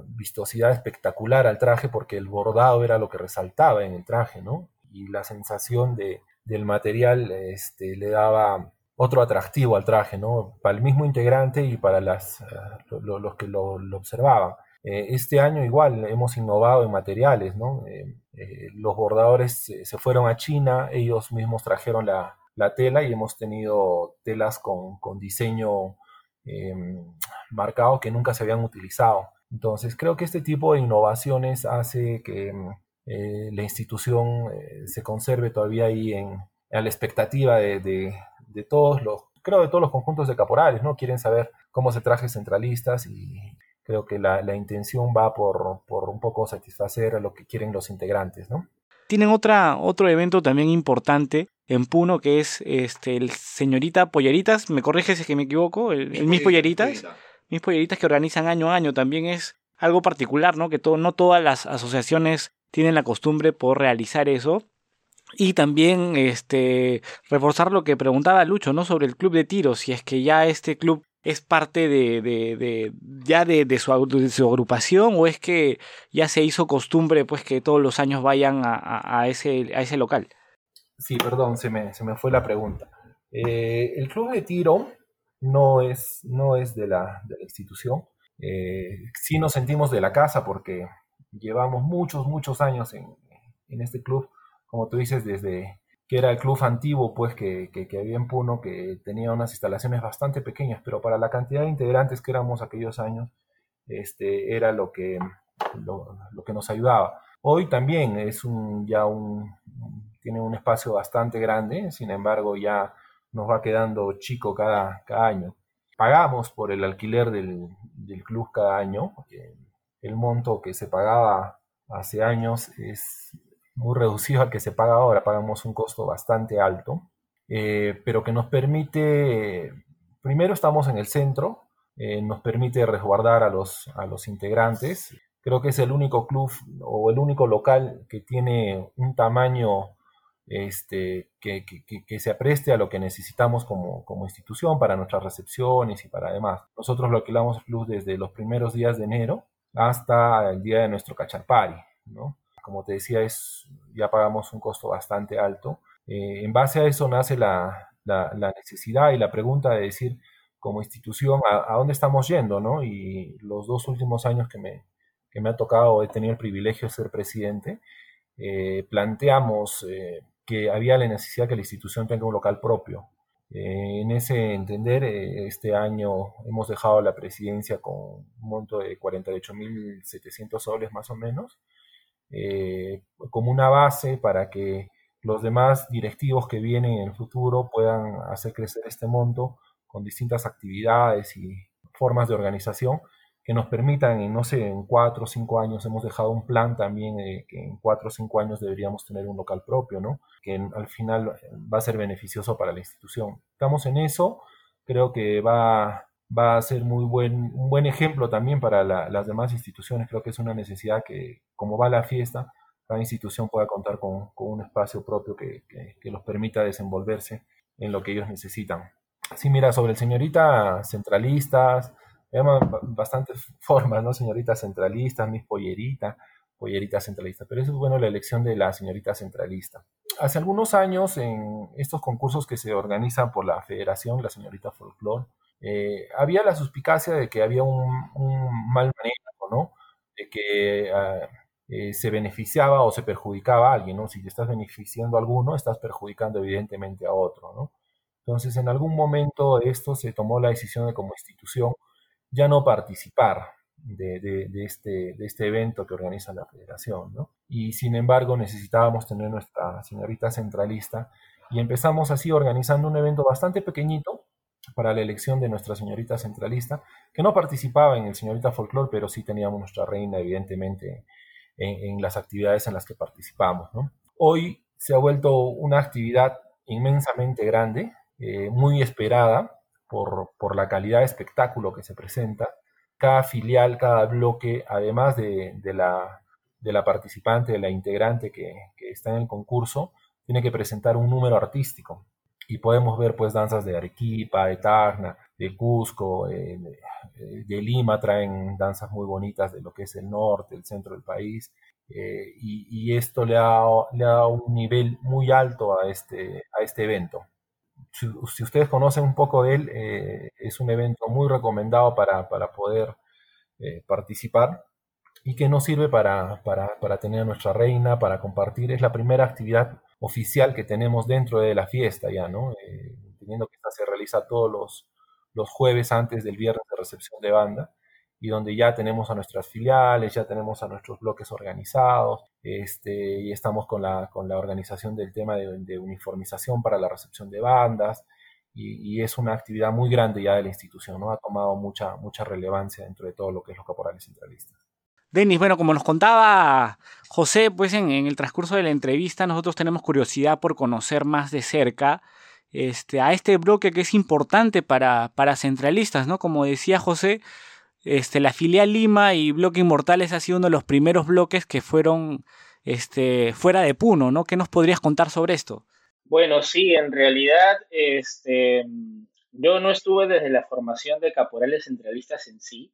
S4: vistosidad espectacular al traje porque el bordado era lo que resaltaba en el traje, ¿no? Y la sensación de, del material este, le daba otro atractivo al traje, ¿no? Para el mismo integrante y para las, eh, los que lo, observaban. Eh, este año igual hemos innovado en materiales, ¿no? Eh, los bordadores se fueron a China, ellos mismos trajeron la, tela y hemos tenido telas con, con diseño marcado que nunca se habían utilizado. Entonces creo que este tipo de innovaciones hace que eh, la institución eh, se conserve todavía ahí en, a la expectativa de, todos los, creo de todos los conjuntos de caporales, ¿no? Quieren saber cómo se traje centralistas y creo que la, intención va por, un poco satisfacer a lo que quieren los integrantes, ¿no?
S1: Tienen otra, otro evento también importante en Puno que es este el señorita Polleritas, me corrige si es que me equivoco, el, Mis Polleritas, Mis Polleritas que organizan año a año también es algo particular, ¿no? Que todo, no todas las asociaciones tienen la costumbre por realizar eso. Y también este, reforzar lo que preguntaba Lucho, ¿no? Sobre el club de tiro, si es que ya este club es parte de, de, ya de, de, su, agrupación o es que ya se hizo costumbre pues que todos los años vayan a, ese, a ese local.
S4: Sí, perdón, se me, se me fue la pregunta. Eh, el club de tiro no es, no es de, la, la institución. Eh, sí nos sentimos de la casa porque llevamos muchos, muchos años en, en este club, como tú dices, desde era el club antiguo, pues que, que, había en Puno, que tenía unas instalaciones bastante pequeñas, pero para la cantidad de integrantes que éramos aquellos años, este, era lo que, lo, lo que nos ayudaba. Hoy también es un, ya un, tiene un espacio bastante grande, sin embargo ya nos va quedando chico cada, cada año. Pagamos por el alquiler del, del club cada año. El monto que se pagaba hace años es muy reducido al que se paga ahora. Pagamos un costo bastante alto, eh, pero que nos permite, primero estamos en el centro, eh, nos permite resguardar a los, a los integrantes. Creo que es el único club o el único local que tiene un tamaño este, que, que, se apreste a lo que necesitamos como, como, institución para nuestras recepciones y para además. Nosotros lo alquilamos el club desde los primeros días de enero hasta el día de nuestro cacharpari, ¿no? Como te decía, es, ya pagamos un costo bastante alto. Eh, en base a eso nace la, la, necesidad y la pregunta de decir, como institución, a, dónde estamos yendo, ¿no? Y los dos últimos años que me, que me ha tocado, he tenido el privilegio de ser presidente, eh, planteamos eh, que había la necesidad que la institución tenga un local propio. Eh, en ese entender, este año hemos dejado la presidencia con un monto de 48.700 soles más o menos, eh, como una base para que los demás directivos que vienen en el futuro puedan hacer crecer este monto con distintas actividades y formas de organización que nos permitan, no sé, en cuatro o cinco años hemos dejado un plan también eh, que en cuatro o cinco años deberíamos tener un local propio, ¿no? Que al final va a ser beneficioso para la institución. Estamos en eso, creo que va, va a ser muy buen, un buen ejemplo también para las demás instituciones. Creo que es una necesidad que, como va la fiesta, cada institución pueda contar con, con un espacio propio que, que, los permita desenvolverse en lo que ellos necesitan. Sí, mira, sobre el señorita centralistas, llaman bastantes (laughs) formas, ¿no? Señorita centralista, mis pollerita, pollerita centralista. Pero eso es bueno la elección de la señorita centralista. Hace algunos años, en estos concursos que se organizan por la Federación, la señorita Folklore, eh, había la suspicacia de que había un, mal manejo, ¿no? De que ah, eh, se beneficiaba o se perjudicaba a alguien, ¿no? Si te estás beneficiando a alguno, estás perjudicando evidentemente a otro, ¿no? Entonces, en algún momento esto se tomó la decisión de como institución ya no participar de, este, de este evento que organiza la federación. ¿no? Y sin embargo necesitábamos tener nuestra señorita centralista y empezamos así organizando un evento bastante pequeñito para la elección de nuestra señorita centralista, que no participaba en el señorita folklore, pero sí teníamos nuestra reina, evidentemente, en, las actividades en las que participamos. Hoy se ha vuelto una actividad inmensamente grande, eh, muy esperada, por, la calidad de espectáculo que se presenta. Cada filial, cada bloque, además de, la, de la participante, de la integrante que, está en el concurso, tiene que presentar un número artístico. Y podemos ver pues danzas de Arequipa, de Tacna, de Cusco, eh, de, Lima traen danzas muy bonitas de lo que es el norte, el centro del país. Eh, y, esto le ha, le ha dado un nivel muy alto a este, a este evento si, ustedes conocen un poco de él, eh, es un evento muy recomendado para, poder eh, participar y que nos sirve para, para, tener a nuestra reina, para compartir. Es la primera actividad oficial que tenemos dentro de la fiesta ya, ¿no? Eh, teniendo que esta se realiza todos los, los jueves antes del viernes de recepción de banda y donde ya tenemos a nuestras filiales, ya tenemos a nuestros bloques organizados, este, y estamos con la, con la organización del tema de, uniformización para la recepción de bandas, y, es una actividad muy grande ya de la institución, ¿no? Ha tomado mucha, mucha relevancia dentro de todo lo que es los caporales centralistas.
S1: Denis, bueno, como nos contaba José, pues en, el transcurso de la entrevista nosotros tenemos curiosidad por conocer más de cerca este, a este bloque que es importante para, para centralistas, ¿no? Como decía José, este, la filial Lima y Bloque Inmortales ha sido uno de los primeros bloques que fueron este, fuera de Puno, ¿no? ¿Qué nos podrías contar sobre esto?
S3: Bueno, sí, en realidad este, yo no estuve desde la formación de caporales centralistas en sí,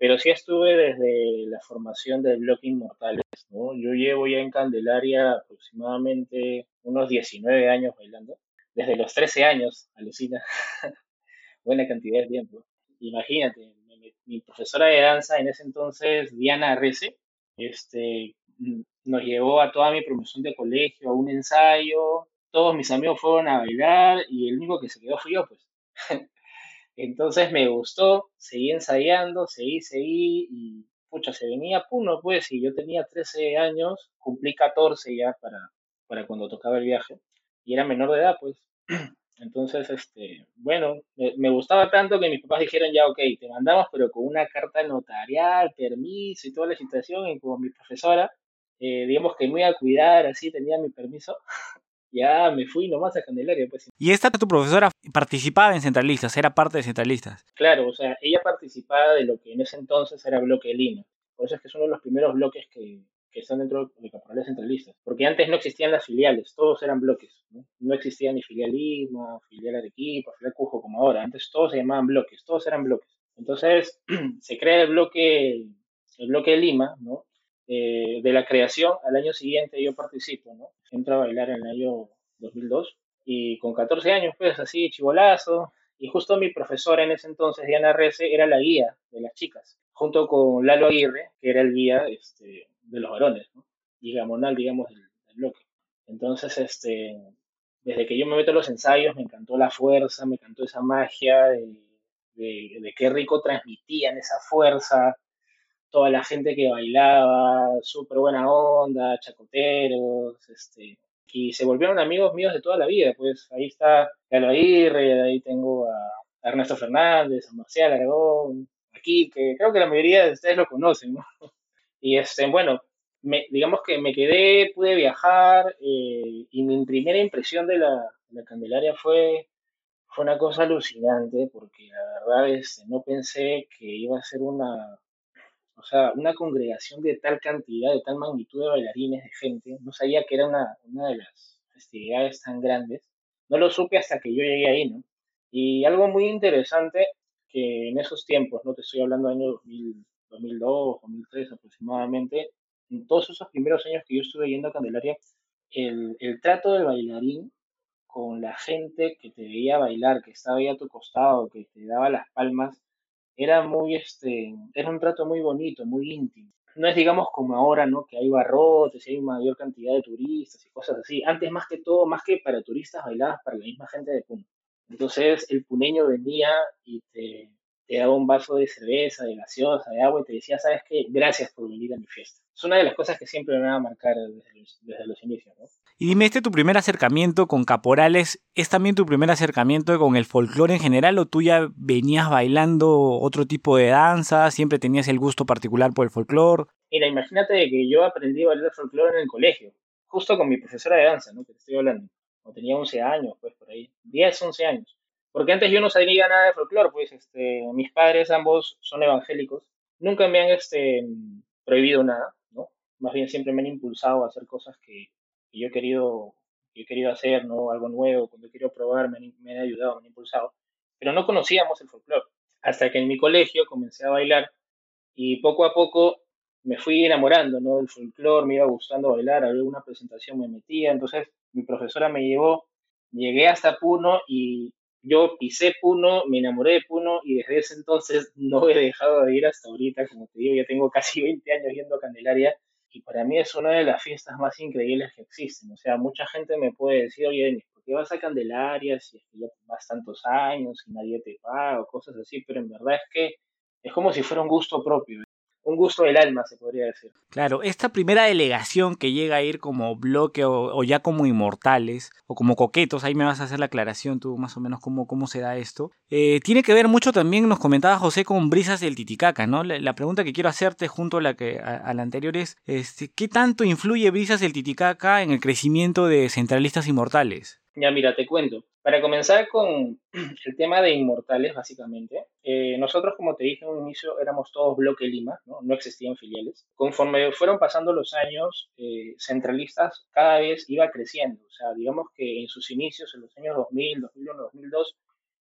S3: pero sí estuve desde la formación del Bloque Inmortales, ¿no? Yo llevo ya en Candelaria aproximadamente unos 19 años bailando. desde los 13 años, alucina, (laughs) buena cantidad de tiempo. Imagínate, mi profesora de danza en ese entonces, Diana Rece, este, nos llevó a toda mi promoción de colegio a un ensayo, todos mis amigos fueron a bailar y el único que se quedó fui yo, pues. (laughs) Entonces me gustó, seguí ensayando, seguí, seguí y pucha, se venía Puno, pues, y yo tenía 13 años, cumplí 14 ya para, para cuando tocaba el viaje y era menor de edad, pues. (clears throat) Entonces, este, bueno, me, gustaba tanto que mis papás dijeron ya, ok, te mandamos, pero con una carta notarial, permiso y toda la situación, y como mi profesora, eh, digamos que me iba a cuidar, así tenía mi permiso, (laughs) ya me fui nomás a Candelaria. Pues.
S1: ¿Y esta tu profesora participaba en Centralistas? ¿Era parte de Centralistas?
S3: Claro, o sea, ella participaba de lo que en ese entonces era Bloque de Lima. Por eso es que es uno de los primeros bloques que, que están dentro de caporales centralistas. Porque antes no existían las filiales, todos eran bloques. No, no existía ni filial Lima, filial Arequipa, filial Cujo como ahora. Antes todos se llamaban bloques, todos eran bloques. Entonces (clears throat) se crea el bloque, el bloque de Lima, ¿no? Eh, de la creación al año siguiente yo participo, ¿no? Entro a bailar en el año 2002 y con 14 años, pues así, chivolazo. Y justo mi profesora en ese entonces, Diana Rece, era la guía de las chicas, junto con Lalo Aguirre, que era el guía este, de los varones, ¿no? y Gamonal, digamos, del, bloque. Entonces, este, desde que yo me meto a los ensayos, me encantó la fuerza, me encantó esa magia de, de, qué rico transmitían esa fuerza, toda la gente que bailaba, súper buena onda, chacoteros, este, y se volvieron amigos míos de toda la vida, pues ahí está Galo Aguirre, ahí tengo a Ernesto Fernández, a Marcial Aragón, aquí, que creo que la mayoría de ustedes lo conocen, ¿no? (laughs) Y este, bueno, me, digamos que me quedé, pude viajar eh, y mi primera impresión de la, Candelaria fue, fue una cosa alucinante porque la verdad es, este, no pensé que iba a ser una, o sea, una congregación de tal cantidad, de tal magnitud de bailarines, de gente. No sabía que era una, una de las festividades tan grandes. No lo supe hasta que yo llegué ahí, ¿no? Y algo muy interesante que en esos tiempos, no te estoy hablando del año 2000, 2002, 2003 aproximadamente, en todos esos primeros años que yo estuve yendo a Candelaria, el, el trato del bailarín con la gente que te veía bailar, que estaba ahí a tu costado, que te daba las palmas, era muy, este, era un trato muy bonito, muy íntimo. No es, digamos, como ahora, ¿no? Que hay barrotes y hay mayor cantidad de turistas y cosas así. Antes, más que todo, más que para turistas, bailabas para la misma gente de Puno. Entonces, el puneño venía y te, daba un vaso de cerveza, de gaseosa, de agua y te decía, ¿sabes qué? Gracias por venir a mi fiesta. Es una de las cosas que siempre me van a marcar desde los, inicios, ¿no?
S1: Y dime, ¿este tu primer acercamiento con caporales es también tu primer acercamiento con el folclore en general o tú ya venías bailando otro tipo de danza, siempre tenías el gusto particular por el folclore?
S3: Mira, imagínate que yo aprendí a bailar folclore en el colegio, justo con mi profesora de danza, ¿no? Que te estoy hablando. Cuando tenía 11 años, pues por ahí, 10, 11 años. Porque antes yo no sabía nada de folclore, pues este, mis padres ambos son evangélicos. Nunca me han este, prohibido nada, ¿no? Más bien siempre me han impulsado a hacer cosas que, yo he querido he querido hacer, ¿no? Algo nuevo, cuando he querido probar, me me han ayudado, me han impulsado. Pero no conocíamos el folclore. Hasta que en mi colegio comencé a bailar y poco a poco me fui enamorando, ¿no? Del folclore, me iba gustando bailar, había una presentación, me metía. Entonces mi profesora me llevó, llegué hasta Puno y yo pisé Puno, me enamoré de Puno y desde ese entonces (laughs) no he dejado de ir hasta ahorita, como te digo, ya tengo casi 20 años yendo a Candelaria y para mí es una de las fiestas más increíbles que existen. O sea, mucha gente me puede decir, oye, ¿por qué vas a Candelaria si es que ya vas tantos años y nadie te paga o cosas así? Pero en verdad es que es como si fuera un gusto propio un gusto del alma, se podría decir.
S1: Claro, esta primera delegación que llega a ir como bloque o, ya como inmortales o como coquetos, ahí me vas a hacer la aclaración tú más o menos cómo, cómo se da esto, eh, tiene que ver mucho también, nos comentaba José, con Brisas del Titicaca, ¿no? La, pregunta que quiero hacerte junto a la, que, a, la anterior es, este, ¿qué tanto influye Brisas del Titicaca en el crecimiento de Centralistas Inmortales?
S3: Ya mira, te cuento. Para comenzar con (clears throat) el tema de inmortales, básicamente, eh, nosotros, como te dije en un inicio, éramos todos bloque Lima, ¿no? no existían filiales. Conforme fueron pasando los años, eh, centralistas cada vez iba creciendo. O sea, digamos que en sus inicios, en los años 2000, 2001, 2002,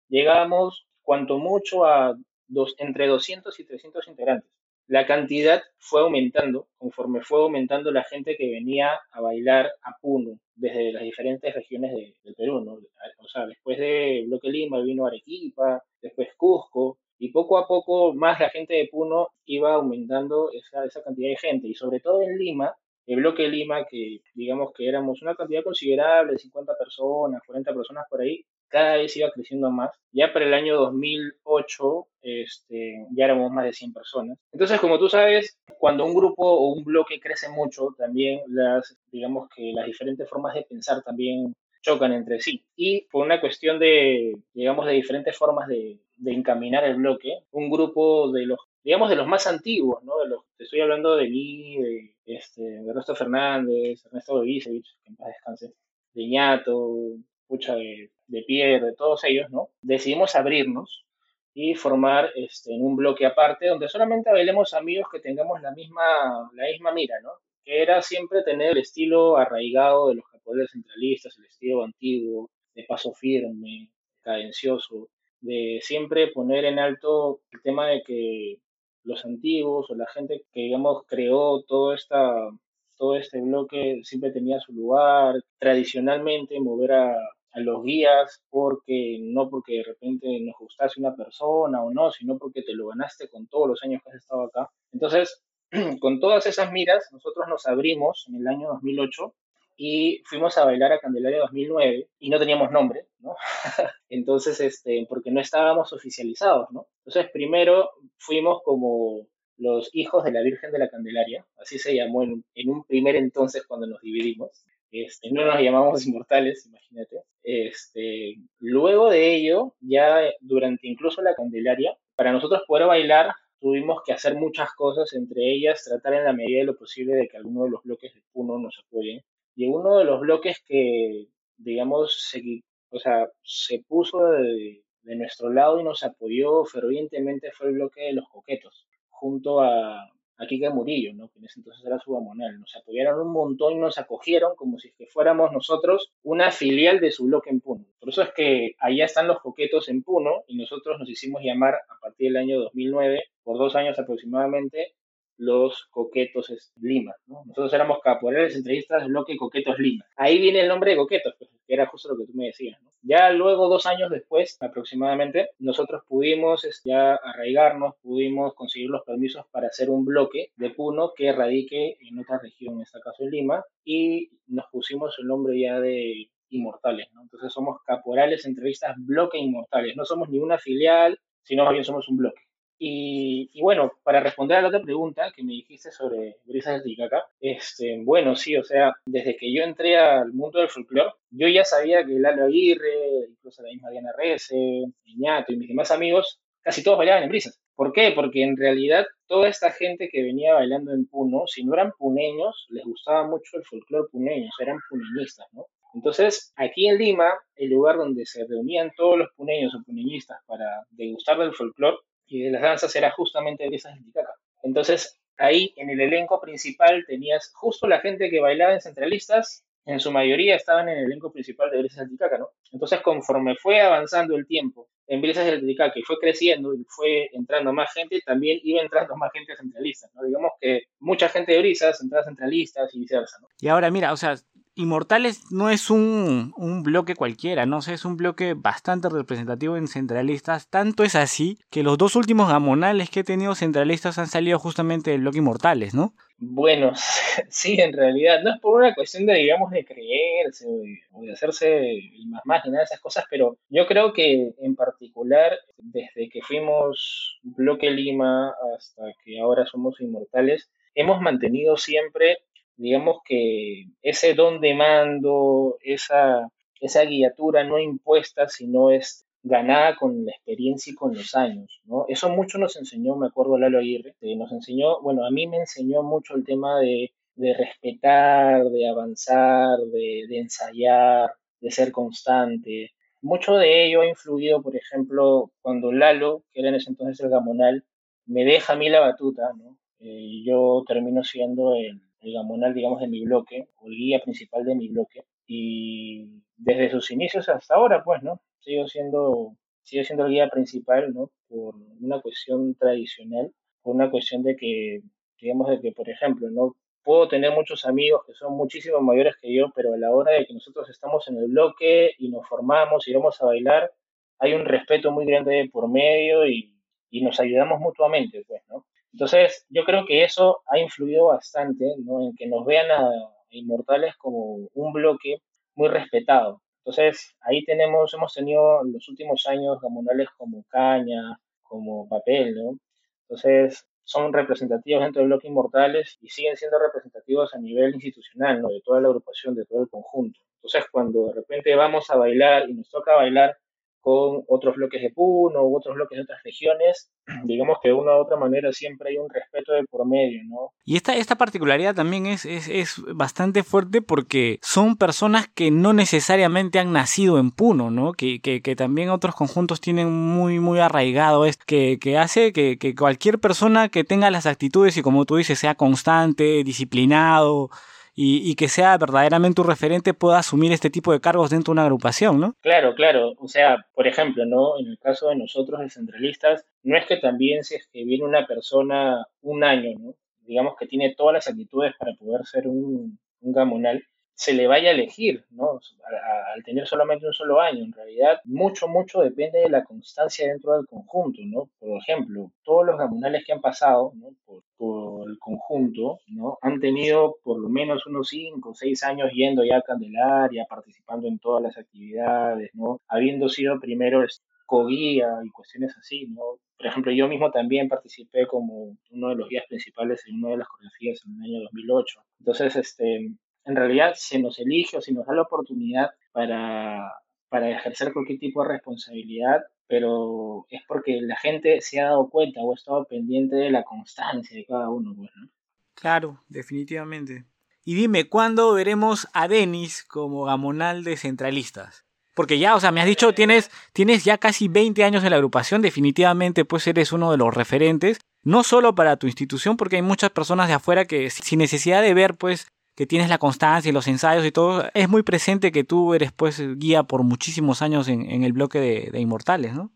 S3: llegábamos cuanto mucho a dos, entre 200 y 300 integrantes. La cantidad fue aumentando conforme fue aumentando la gente que venía a bailar a Puno desde las diferentes regiones del Perú, ¿no? O sea, después de Bloque Lima vino Arequipa, después Cusco, y poco a poco más la gente de Puno iba aumentando esa, esa cantidad de gente, y sobre todo en Lima, el bloque Lima, que digamos que éramos una cantidad considerable, 50 personas, 40 personas por ahí, cada vez iba creciendo más. Ya para el año 2008 este, ya éramos más de 100 personas. Entonces, como tú sabes, cuando un grupo o un bloque crece mucho, también las, digamos que las diferentes formas de pensar también chocan entre sí. Y por una cuestión de, digamos, de diferentes formas de, de encaminar el bloque, un grupo de los digamos, de los más antiguos, ¿no? De los, te estoy hablando de mí, de, este, de Ernesto Fernández, Ernesto Dovisevich, que en paz descanse, de Ñato, Pucha de, de Pierre, de todos ellos, ¿no? Decidimos abrirnos y formar este, en un bloque aparte donde solamente bailemos amigos que tengamos la misma, la misma mira, ¿no? Que era siempre tener el estilo arraigado de los capoeiras centralistas, el estilo antiguo, de paso firme, cadencioso, de siempre poner en alto el tema de que los antiguos o la gente que, digamos, creó todo, esta, todo este bloque siempre tenía su lugar. Tradicionalmente, mover a, a los guías porque no porque de repente nos gustase una persona o no, sino porque te lo ganaste con todos los años que has estado acá. Entonces, (clears throat) con todas esas miras, nosotros nos abrimos en el año 2008 y fuimos a bailar a Candelaria 2009 y no teníamos nombre, ¿no? (laughs) Entonces, este, porque no estábamos oficializados, ¿no? Entonces, primero fuimos como los hijos de la Virgen de la Candelaria, así se llamó en, en un primer entonces cuando nos dividimos. Este, no nos llamamos inmortales, imagínate. Este, luego de ello, ya durante incluso la Candelaria, para nosotros poder bailar tuvimos que hacer muchas cosas, entre ellas tratar en la medida de lo posible de que alguno de los bloques de Puno nos apoyen y uno de los bloques que, digamos, se, o sea, se puso de, de nuestro lado y nos apoyó fervientemente fue el bloque de los coquetos, junto a, a Kike Murillo, ¿no? que en ese entonces era su amonal. Nos apoyaron un montón y nos acogieron como si fuéramos nosotros una filial de su bloque en Puno. Por eso es que allá están los coquetos en Puno y nosotros nos hicimos llamar a partir del año 2009, por dos años aproximadamente, los Coquetos Lima. ¿no? Nosotros éramos caporales entrevistas bloque Coquetos Lima. Ahí viene el nombre de Coquetos, pues, que era justo lo que tú me decías. ¿no? Ya luego, dos años después aproximadamente, nosotros pudimos este, ya arraigarnos, pudimos conseguir los permisos para hacer un bloque de Puno que radique en otra región, en este caso en Lima, y nos pusimos el nombre ya de Inmortales. ¿no? Entonces somos caporales entrevistas bloque Inmortales. No somos ni una filial, sino más bien somos un bloque. Y, bueno, para responder a la otra pregunta que me dijiste sobre Brisas del Titicaca, este, bueno, sí, o sea, desde que yo entré al mundo del folclore, yo ya sabía que Lalo Aguirre, incluso la misma Diana Rece, Iñato y mis demás amigos, casi todos bailaban en Brisas. ¿Por qué? Porque en realidad toda esta gente que venía bailando en Puno, si no eran puneños, les gustaba mucho el folclore puneño, eran puneñistas, ¿no? Entonces, aquí en Lima, el lugar donde se reunían todos los puneños o puneñistas para degustar del folclore, y de las danzas era justamente Brisas del Titicaca. Entonces, ahí en el elenco principal tenías justo la gente que bailaba en centralistas, en su mayoría estaban en el elenco principal de Brisas del Titicaca, ¿no? Entonces, conforme fue avanzando el tiempo en Brisas del Titicaca y fue creciendo y fue entrando más gente, también iba entrando más gente a centralistas, ¿no? Digamos que mucha gente de Brisas entraba centralistas y viceversa, ¿no?
S1: Y ahora, mira, o sea, Inmortales no es un, un, bloque cualquiera, no sé, es un bloque bastante representativo en centralistas. Tanto es así que los dos últimos gamonales que he tenido centralistas han salido justamente del bloque Inmortales, ¿no?
S3: Bueno, (laughs) sí, en realidad, no es por una cuestión de, digamos, de creerse o de hacerse más más ni nada de esas cosas, pero yo creo que en particular, desde que fuimos Bloque Lima hasta que ahora somos Inmortales, hemos mantenido siempre digamos que ese don de mando, esa, esa guiatura no impuesta, sino es ganada con la experiencia y con los años. Eso mucho nos enseñó, me acuerdo Lalo Aguirre, nos enseñó, bueno, a mí me enseñó mucho el tema de, de respetar, de avanzar, de, de, ensayar, de ser constante. Mucho de ello ha influido, por ejemplo, cuando Lalo, que era en ese entonces el gamonal, me deja a mí la batuta, ¿no? Eh, yo termino siendo el, el gamonal, digamos, de mi bloque, o el guía principal de mi bloque. Y desde sus inicios hasta ahora, pues, ¿no? Sigo siendo, sigo siendo el guía principal, ¿no? Por una cuestión tradicional, por una cuestión de que, digamos, de que, por ejemplo, ¿no? puedo tener muchos amigos que son muchísimo mayores que yo, pero a la hora de que nosotros estamos en el bloque y nos formamos y vamos a bailar, hay un respeto muy grande por medio y, y nos ayudamos mutuamente, pues, ¿no? Entonces, yo creo que eso ha influido bastante, ¿no? En que nos vean a, Inmortales como un bloque muy respetado. Entonces, ahí tenemos, hemos tenido en los últimos años gamonales como Caña, como Papel, ¿no? Entonces, son representativos dentro del bloque Inmortales y siguen siendo representativos a nivel institucional, ¿no? De toda la agrupación, de todo el conjunto. Entonces, cuando de repente vamos a bailar y nos toca bailar con otros bloques de Puno u otros bloques de otras regiones, (clears throat) digamos que de una u otra manera siempre hay un respeto de por medio, ¿no?
S1: Y esta, esta particularidad también es, es, es, bastante fuerte porque son personas que no necesariamente han nacido en Puno, ¿no? Que, que, que también otros conjuntos tienen muy, muy arraigado esto, que, que hace que, que cualquier persona que tenga las actitudes y como tú dices, sea constante, disciplinado, y, que sea verdaderamente un referente pueda asumir este tipo de cargos dentro de una agrupación, ¿no?
S3: Claro, claro. O sea, por ejemplo, ¿no? En el caso de nosotros, descentralistas, no es que también si es que viene una persona un año, ¿no? Digamos que tiene todas las actitudes para poder ser un gamonal, se le vaya a elegir, ¿no? Al tener solamente un solo año. En realidad, mucho, mucho depende de la constancia dentro del conjunto, ¿no? Por ejemplo, todos los gamonales que han pasado, ¿no? Por, el conjunto, ¿no? Han tenido por lo menos unos 5 o 6 años yendo ya a Candelaria, participando en todas las actividades, ¿no? Habiendo sido primero co-guía y cuestiones así, ¿no? Por ejemplo, yo mismo también participé como uno de los guías principales en una de las coreografías en el año 2008. Entonces, este, en realidad se nos elige o se nos da la oportunidad para, para ejercer cualquier tipo de responsabilidad, pero es porque la gente se ha dado cuenta o ha estado pendiente de la constancia de cada uno. Pues,
S1: Claro, definitivamente. Y dime, ¿cuándo veremos a Denis como gamonal de centralistas? Porque ya, o sea, me has dicho, tienes, tienes ya casi 20 años en la agrupación, definitivamente pues eres uno de los referentes, no solo para tu institución, porque hay muchas personas de afuera que sin necesidad de ver pues que tienes la constancia y los ensayos y todo, es muy presente que tú eres pues guía por muchísimos años en, el bloque de, Inmortales, ¿no?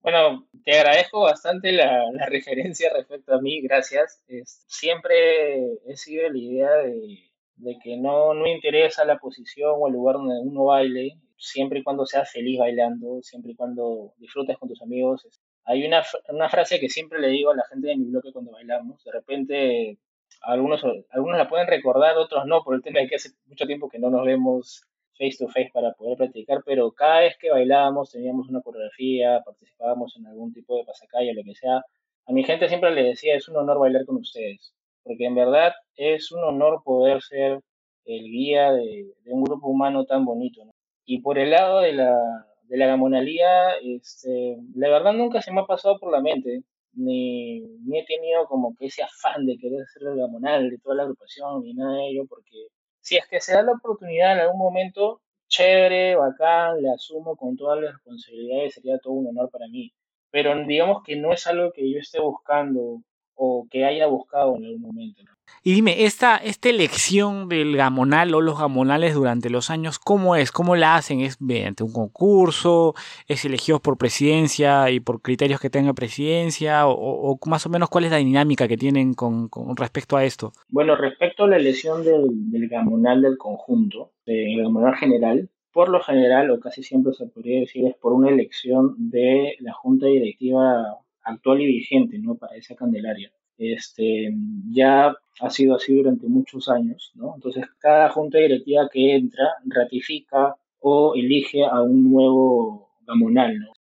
S3: Bueno, te agradezco bastante la, referencia respecto a mí, gracias. siempre he sido la idea de, que no, no interesa la posición o el lugar donde uno baile, siempre y cuando seas feliz bailando, siempre y cuando disfrutes con tus amigos. Hay una, una frase que siempre le digo a la gente de mi bloque cuando bailamos, de repente algunos, algunos la pueden recordar, otros no, por el tema de que hace mucho tiempo que no nos vemos face to face para poder practicar, pero cada vez que bailábamos, teníamos una coreografía, participábamos en algún tipo de pasacalle lo que sea, a mi gente siempre le decía, es un honor bailar con ustedes, porque en verdad es un honor poder ser el guía de, un grupo humano tan bonito. Y por el lado de la, de la gamonalía, este, la verdad nunca se me ha pasado por la mente ni, he tenido como que ese afán de querer ser el gamonal de toda la agrupación, ni nada de ello, porque si es que se da la oportunidad en algún momento, chévere, bacán, le asumo con todas las responsabilidades, sería todo un honor para mí. Pero digamos que no es algo que yo esté buscando o que haya buscado en algún momento.
S1: Y dime, esta, esta elección del gamonal o los gamonales durante los años, ¿cómo es? ¿Cómo la hacen? ¿Es mediante un concurso? ¿Es elegido por presidencia y por criterios que tenga presidencia? ¿O, más o menos cuál es la dinámica que tienen con, respecto a esto?
S3: Bueno, respecto a la elección del, gamonal del conjunto, del gamonal general, por lo general, o casi siempre se podría decir, es por una elección de la junta directiva actual y vigente, ¿no? Para esa Candelaria. Este, ya ha sido así durante muchos años, ¿no? Entonces, cada junta directiva que entra ratifica o elige a un nuevo gamonal, ¿no?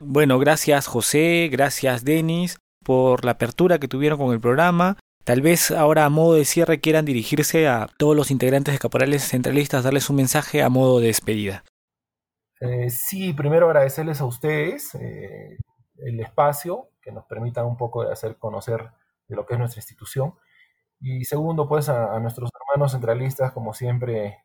S1: Bueno, gracias José, gracias Denis por la apertura que tuvieron con el programa. Tal vez ahora a modo de cierre quieran dirigirse a todos los integrantes de Caporales Centralistas, darles un mensaje a modo de despedida.
S4: Eh, sí, primero agradecerles a ustedes. Eh, el espacio, que nos permita un poco de hacer conocer de lo que es nuestra institución. Y segundo, pues a, nuestros hermanos centralistas, como siempre,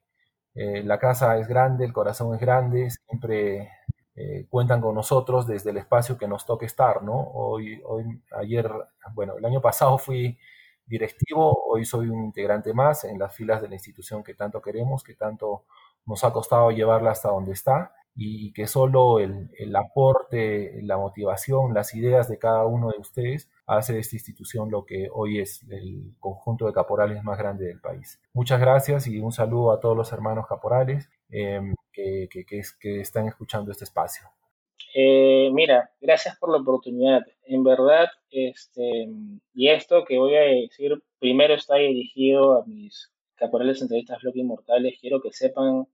S4: eh, la casa es grande, el corazón es grande, siempre eh, cuentan con nosotros desde el espacio que nos toque estar, ¿no? Hoy, hoy, ayer, bueno, el año pasado fui directivo, hoy soy un integrante más en las filas de la institución que tanto queremos, que tanto nos ha costado llevarla hasta donde está y que solo el, el, aporte, la motivación, las ideas de cada uno de ustedes hace de esta institución lo que hoy es el conjunto de caporales más grande del país. Muchas gracias y un saludo a todos los hermanos caporales em, que, que, están escuchando este espacio.
S3: Eh, mira, gracias por la oportunidad. En verdad, este, y esto que voy a decir, primero está dirigido a mis caporales entrevistas Bloque Inmortales. Quiero que sepan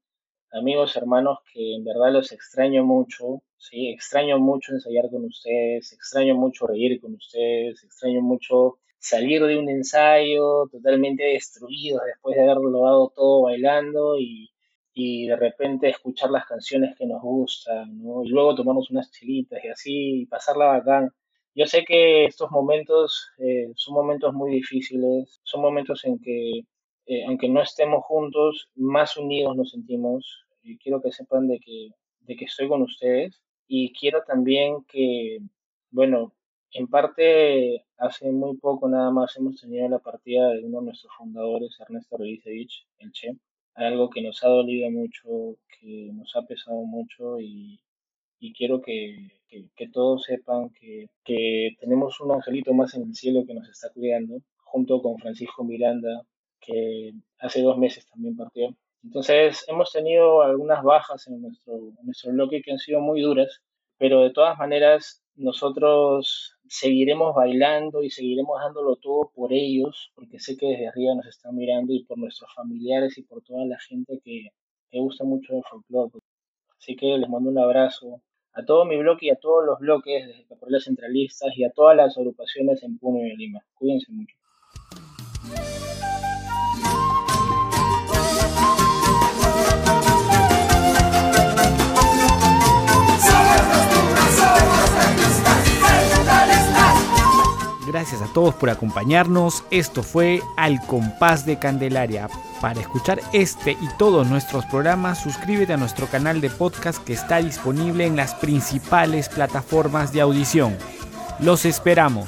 S3: amigos, hermanos, que en verdad los extraño mucho, ¿sí? Extraño mucho ensayar con ustedes, extraño mucho reír con ustedes, extraño mucho salir de un ensayo totalmente destruido después de haberlo dado todo bailando y, y de repente escuchar las canciones que nos gustan, ¿no? Y luego tomarnos unas chilitas y así, y pasarla bacán. Yo sé que estos momentos eh, son momentos muy difíciles, son momentos en que, eh, aunque no estemos juntos, más unidos nos sentimos, quiero que sepan de que, de que estoy con ustedes y quiero también que, bueno, en parte hace muy poco nada más hemos tenido la partida de uno de nuestros fundadores, Ernesto Revisevich, el Che, algo que nos ha dolido mucho, que nos ha pesado mucho y, y quiero que, que, que, todos sepan que, que tenemos un angelito más en el cielo que nos está cuidando, junto con Francisco Miranda, que hace dos meses también partió. Entonces, hemos tenido algunas bajas en nuestro, en nuestro bloque que han sido muy duras, pero de todas maneras nosotros seguiremos bailando y seguiremos dándolo todo por ellos, porque sé que desde arriba nos están mirando y por nuestros familiares y por toda la gente que, que gusta mucho del folclore. Así que les mando un abrazo a todo mi bloque y a todos los bloques desde Caporales Centralistas y a todas las agrupaciones en Puno y Lima. Cuídense mucho.
S1: Gracias a todos por acompañarnos. Esto fue Al Compás de Candelaria. Para escuchar este y todos nuestros programas, suscríbete a nuestro canal de podcast que está disponible en las principales plataformas de audición. Los esperamos.